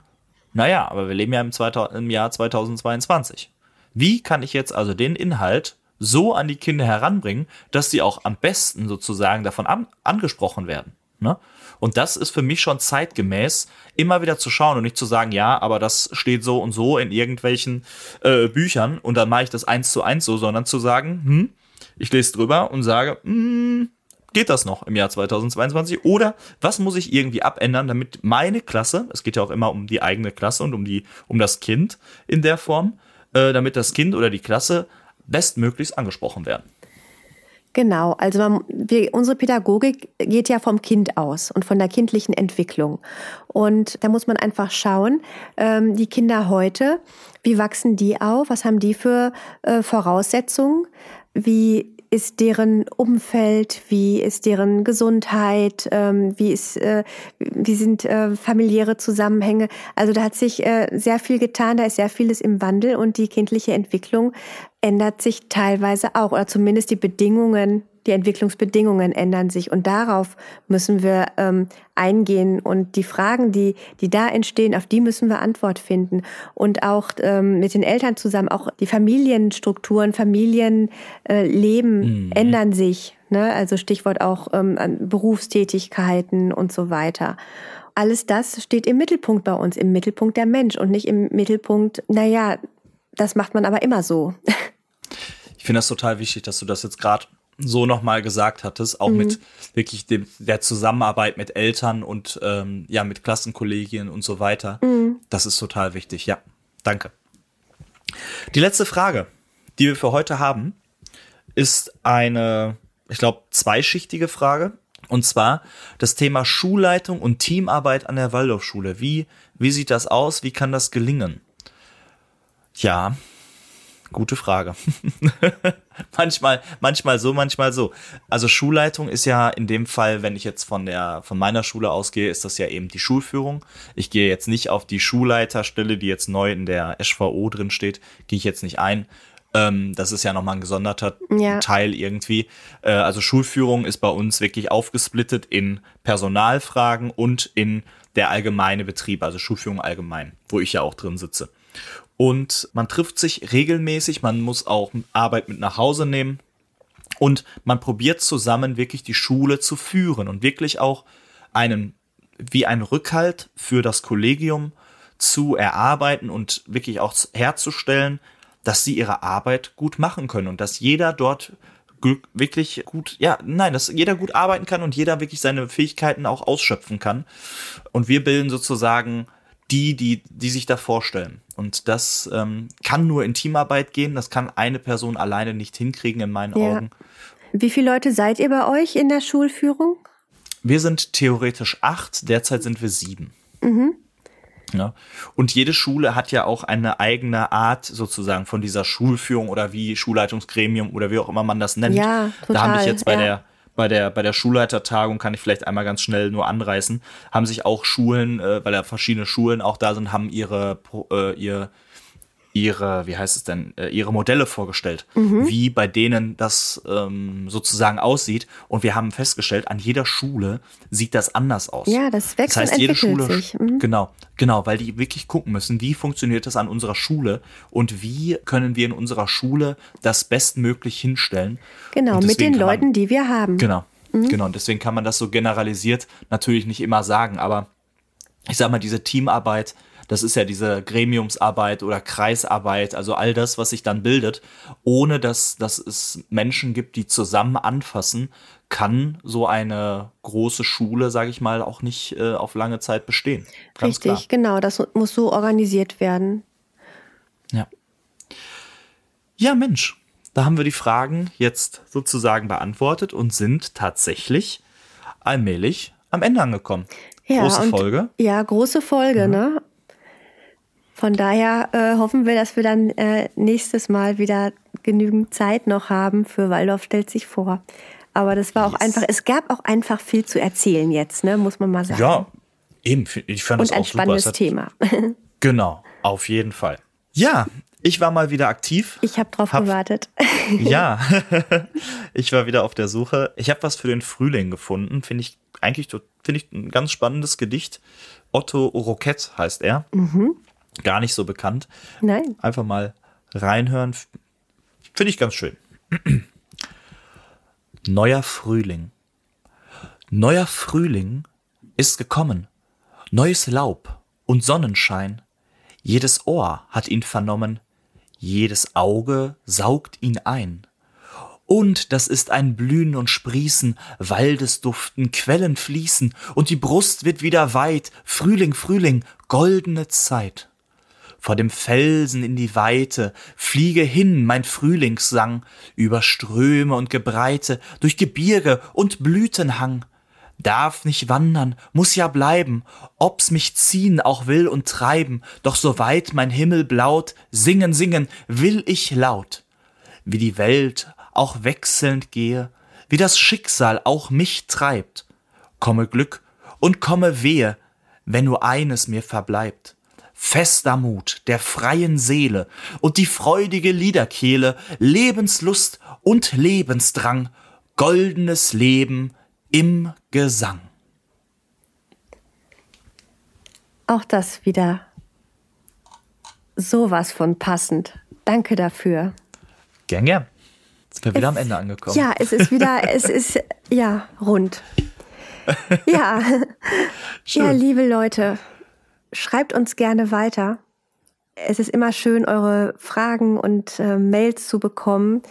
naja, aber wir leben ja im, 2000, im Jahr 2022. Wie kann ich jetzt also den Inhalt so an die Kinder heranbringen, dass sie auch am besten sozusagen davon an, angesprochen werden? Ne? Und das ist für mich schon zeitgemäß, immer wieder zu schauen und nicht zu sagen, ja, aber das steht so und so in irgendwelchen äh, Büchern und dann mache ich das eins zu eins so, sondern zu sagen, hm, ich lese drüber und sage, hm, geht das noch im Jahr 2022? Oder was muss ich irgendwie abändern, damit meine Klasse, es geht ja auch immer um die eigene Klasse und um die, um das Kind in der Form, äh, damit das Kind oder die Klasse bestmöglichst angesprochen werden. Genau, also man, wir, unsere Pädagogik geht ja vom Kind aus und von der kindlichen Entwicklung. Und da muss man einfach schauen, ähm, die Kinder heute, wie wachsen die auf, was haben die für äh, Voraussetzungen, wie ist deren Umfeld, wie ist deren Gesundheit, ähm, wie ist, äh, wie sind äh, familiäre Zusammenhänge. Also da hat sich äh, sehr viel getan, da ist sehr vieles im Wandel und die kindliche Entwicklung ändert sich teilweise auch oder zumindest die Bedingungen die Entwicklungsbedingungen ändern sich und darauf müssen wir ähm, eingehen und die Fragen, die, die da entstehen, auf die müssen wir Antwort finden und auch ähm, mit den Eltern zusammen, auch die Familienstrukturen, Familienleben äh, mhm. ändern sich, ne? also Stichwort auch ähm, Berufstätigkeiten und so weiter. Alles das steht im Mittelpunkt bei uns, im Mittelpunkt der Mensch und nicht im Mittelpunkt, naja, das macht man aber immer so. Ich finde das total wichtig, dass du das jetzt gerade so nochmal gesagt hattest, auch mhm. mit wirklich dem, der Zusammenarbeit mit Eltern und ähm, ja, mit Klassenkollegien und so weiter. Mhm. Das ist total wichtig. Ja, danke. Die letzte Frage, die wir für heute haben, ist eine, ich glaube, zweischichtige Frage. Und zwar das Thema Schulleitung und Teamarbeit an der Waldorfschule. Wie, wie sieht das aus? Wie kann das gelingen? Ja, Gute Frage. manchmal, manchmal so, manchmal so. Also Schulleitung ist ja in dem Fall, wenn ich jetzt von der, von meiner Schule ausgehe, ist das ja eben die Schulführung. Ich gehe jetzt nicht auf die Schulleiterstelle, die jetzt neu in der SVO drin steht, gehe ich jetzt nicht ein. Ähm, das ist ja nochmal ein gesonderter ja. Teil irgendwie. Äh, also Schulführung ist bei uns wirklich aufgesplittet in Personalfragen und in der allgemeine Betrieb, also Schulführung allgemein, wo ich ja auch drin sitze. Und man trifft sich regelmäßig, man muss auch Arbeit mit nach Hause nehmen. Und man probiert zusammen wirklich die Schule zu führen und wirklich auch einen, wie ein Rückhalt für das Kollegium zu erarbeiten und wirklich auch herzustellen, dass sie ihre Arbeit gut machen können und dass jeder dort wirklich gut, ja, nein, dass jeder gut arbeiten kann und jeder wirklich seine Fähigkeiten auch ausschöpfen kann. Und wir bilden sozusagen die, die, die sich da vorstellen. Und das ähm, kann nur in Teamarbeit gehen. Das kann eine Person alleine nicht hinkriegen, in meinen ja. Augen. Wie viele Leute seid ihr bei euch in der Schulführung? Wir sind theoretisch acht, derzeit sind wir sieben. Mhm. Ja. Und jede Schule hat ja auch eine eigene Art sozusagen von dieser Schulführung oder wie Schulleitungsgremium oder wie auch immer man das nennt. Ja, total, da habe ich jetzt bei ja. der bei der, bei der Schulleitertagung kann ich vielleicht einmal ganz schnell nur anreißen, haben sich auch Schulen, äh, weil da verschiedene Schulen auch da sind, haben ihre, äh, ihr, ihre, wie heißt es denn, äh, ihre Modelle vorgestellt, mhm. wie bei denen das ähm, sozusagen aussieht. Und wir haben festgestellt, an jeder Schule sieht das anders aus. Ja, das wächst das heißt, jede Schule, sich. Mhm. genau, genau, weil die wirklich gucken müssen, wie funktioniert das an unserer Schule und wie können wir in unserer Schule das bestmöglich hinstellen. Genau, mit den Leuten, man, die wir haben. Genau, mhm. genau. Und deswegen kann man das so generalisiert natürlich nicht immer sagen, aber ich sag mal, diese Teamarbeit, das ist ja diese Gremiumsarbeit oder Kreisarbeit, also all das, was sich dann bildet, ohne dass, dass es Menschen gibt, die zusammen anfassen, kann so eine große Schule, sage ich mal, auch nicht äh, auf lange Zeit bestehen. Ganz Richtig, klar. genau, das muss so organisiert werden. Ja. Ja, Mensch, da haben wir die Fragen jetzt sozusagen beantwortet und sind tatsächlich allmählich am Ende angekommen. Ja, große und, Folge. Ja, große Folge, mhm. ne? Von daher äh, hoffen wir, dass wir dann äh, nächstes Mal wieder genügend Zeit noch haben für Waldorf stellt sich vor. Aber das war auch yes. einfach, es gab auch einfach viel zu erzählen jetzt, ne, muss man mal sagen. Ja, eben. Ich fand Und das ein auch spannendes super. Thema. genau, auf jeden Fall. Ja, ich war mal wieder aktiv. Ich habe drauf hab, gewartet. ja, ich war wieder auf der Suche. Ich habe was für den Frühling gefunden. Finde ich eigentlich finde ich ein ganz spannendes Gedicht. Otto Roquette heißt er. Mhm gar nicht so bekannt. Nein. Einfach mal reinhören. Finde ich ganz schön. Neuer Frühling. Neuer Frühling ist gekommen. Neues Laub und Sonnenschein. Jedes Ohr hat ihn vernommen. Jedes Auge saugt ihn ein. Und das ist ein Blühen und Sprießen, Waldesduften, Quellen fließen, und die Brust wird wieder weit, Frühling, Frühling, goldene Zeit vor dem Felsen in die Weite, fliege hin, mein Frühlingssang, über Ströme und Gebreite, durch Gebirge und Blütenhang. Darf nicht wandern, muss ja bleiben, ob's mich ziehen auch will und treiben, doch soweit mein Himmel blaut, singen, singen will ich laut. Wie die Welt auch wechselnd gehe, wie das Schicksal auch mich treibt, komme Glück und komme Wehe, wenn nur eines mir verbleibt fester Mut der freien Seele und die freudige Liederkehle, Lebenslust und Lebensdrang, goldenes Leben im Gesang. Auch das wieder sowas von passend. Danke dafür. Gern, gern. Jetzt sind wir wieder es, am Ende angekommen. Ja, es ist wieder, es ist, ja, rund. Ja. Schön. Ja, liebe Leute, schreibt uns gerne weiter. Es ist immer schön, eure Fragen und äh, Mails zu bekommen,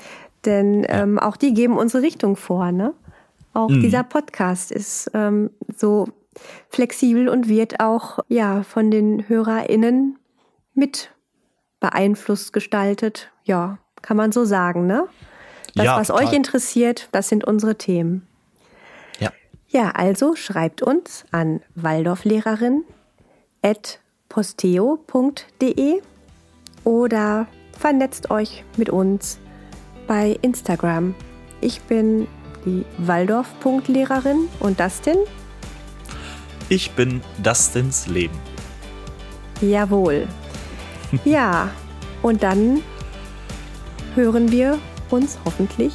denn ähm, auch die geben unsere Richtung vor. Ne? Auch mhm. dieser Podcast ist ähm, so flexibel und wird auch ja von den HörerInnen mit beeinflusst gestaltet. Ja, kann man so sagen, ne? Das, ja, was total. euch interessiert, das sind unsere Themen. Ja. Ja, also schreibt uns an Waldorflehrerin posteo.de oder vernetzt euch mit uns bei Instagram. Ich bin die Waldorf-Lehrerin und Dustin? Ich bin Dustins Leben. Jawohl. ja, und dann hören wir uns hoffentlich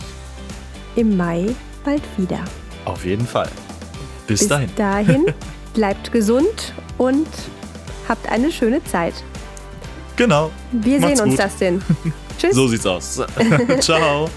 im Mai bald wieder. Auf jeden Fall. Bis, Bis dahin. dahin bleibt gesund und Habt eine schöne Zeit. Genau. Wir Macht's sehen uns gut. das denn. Tschüss. So sieht's aus. Ciao.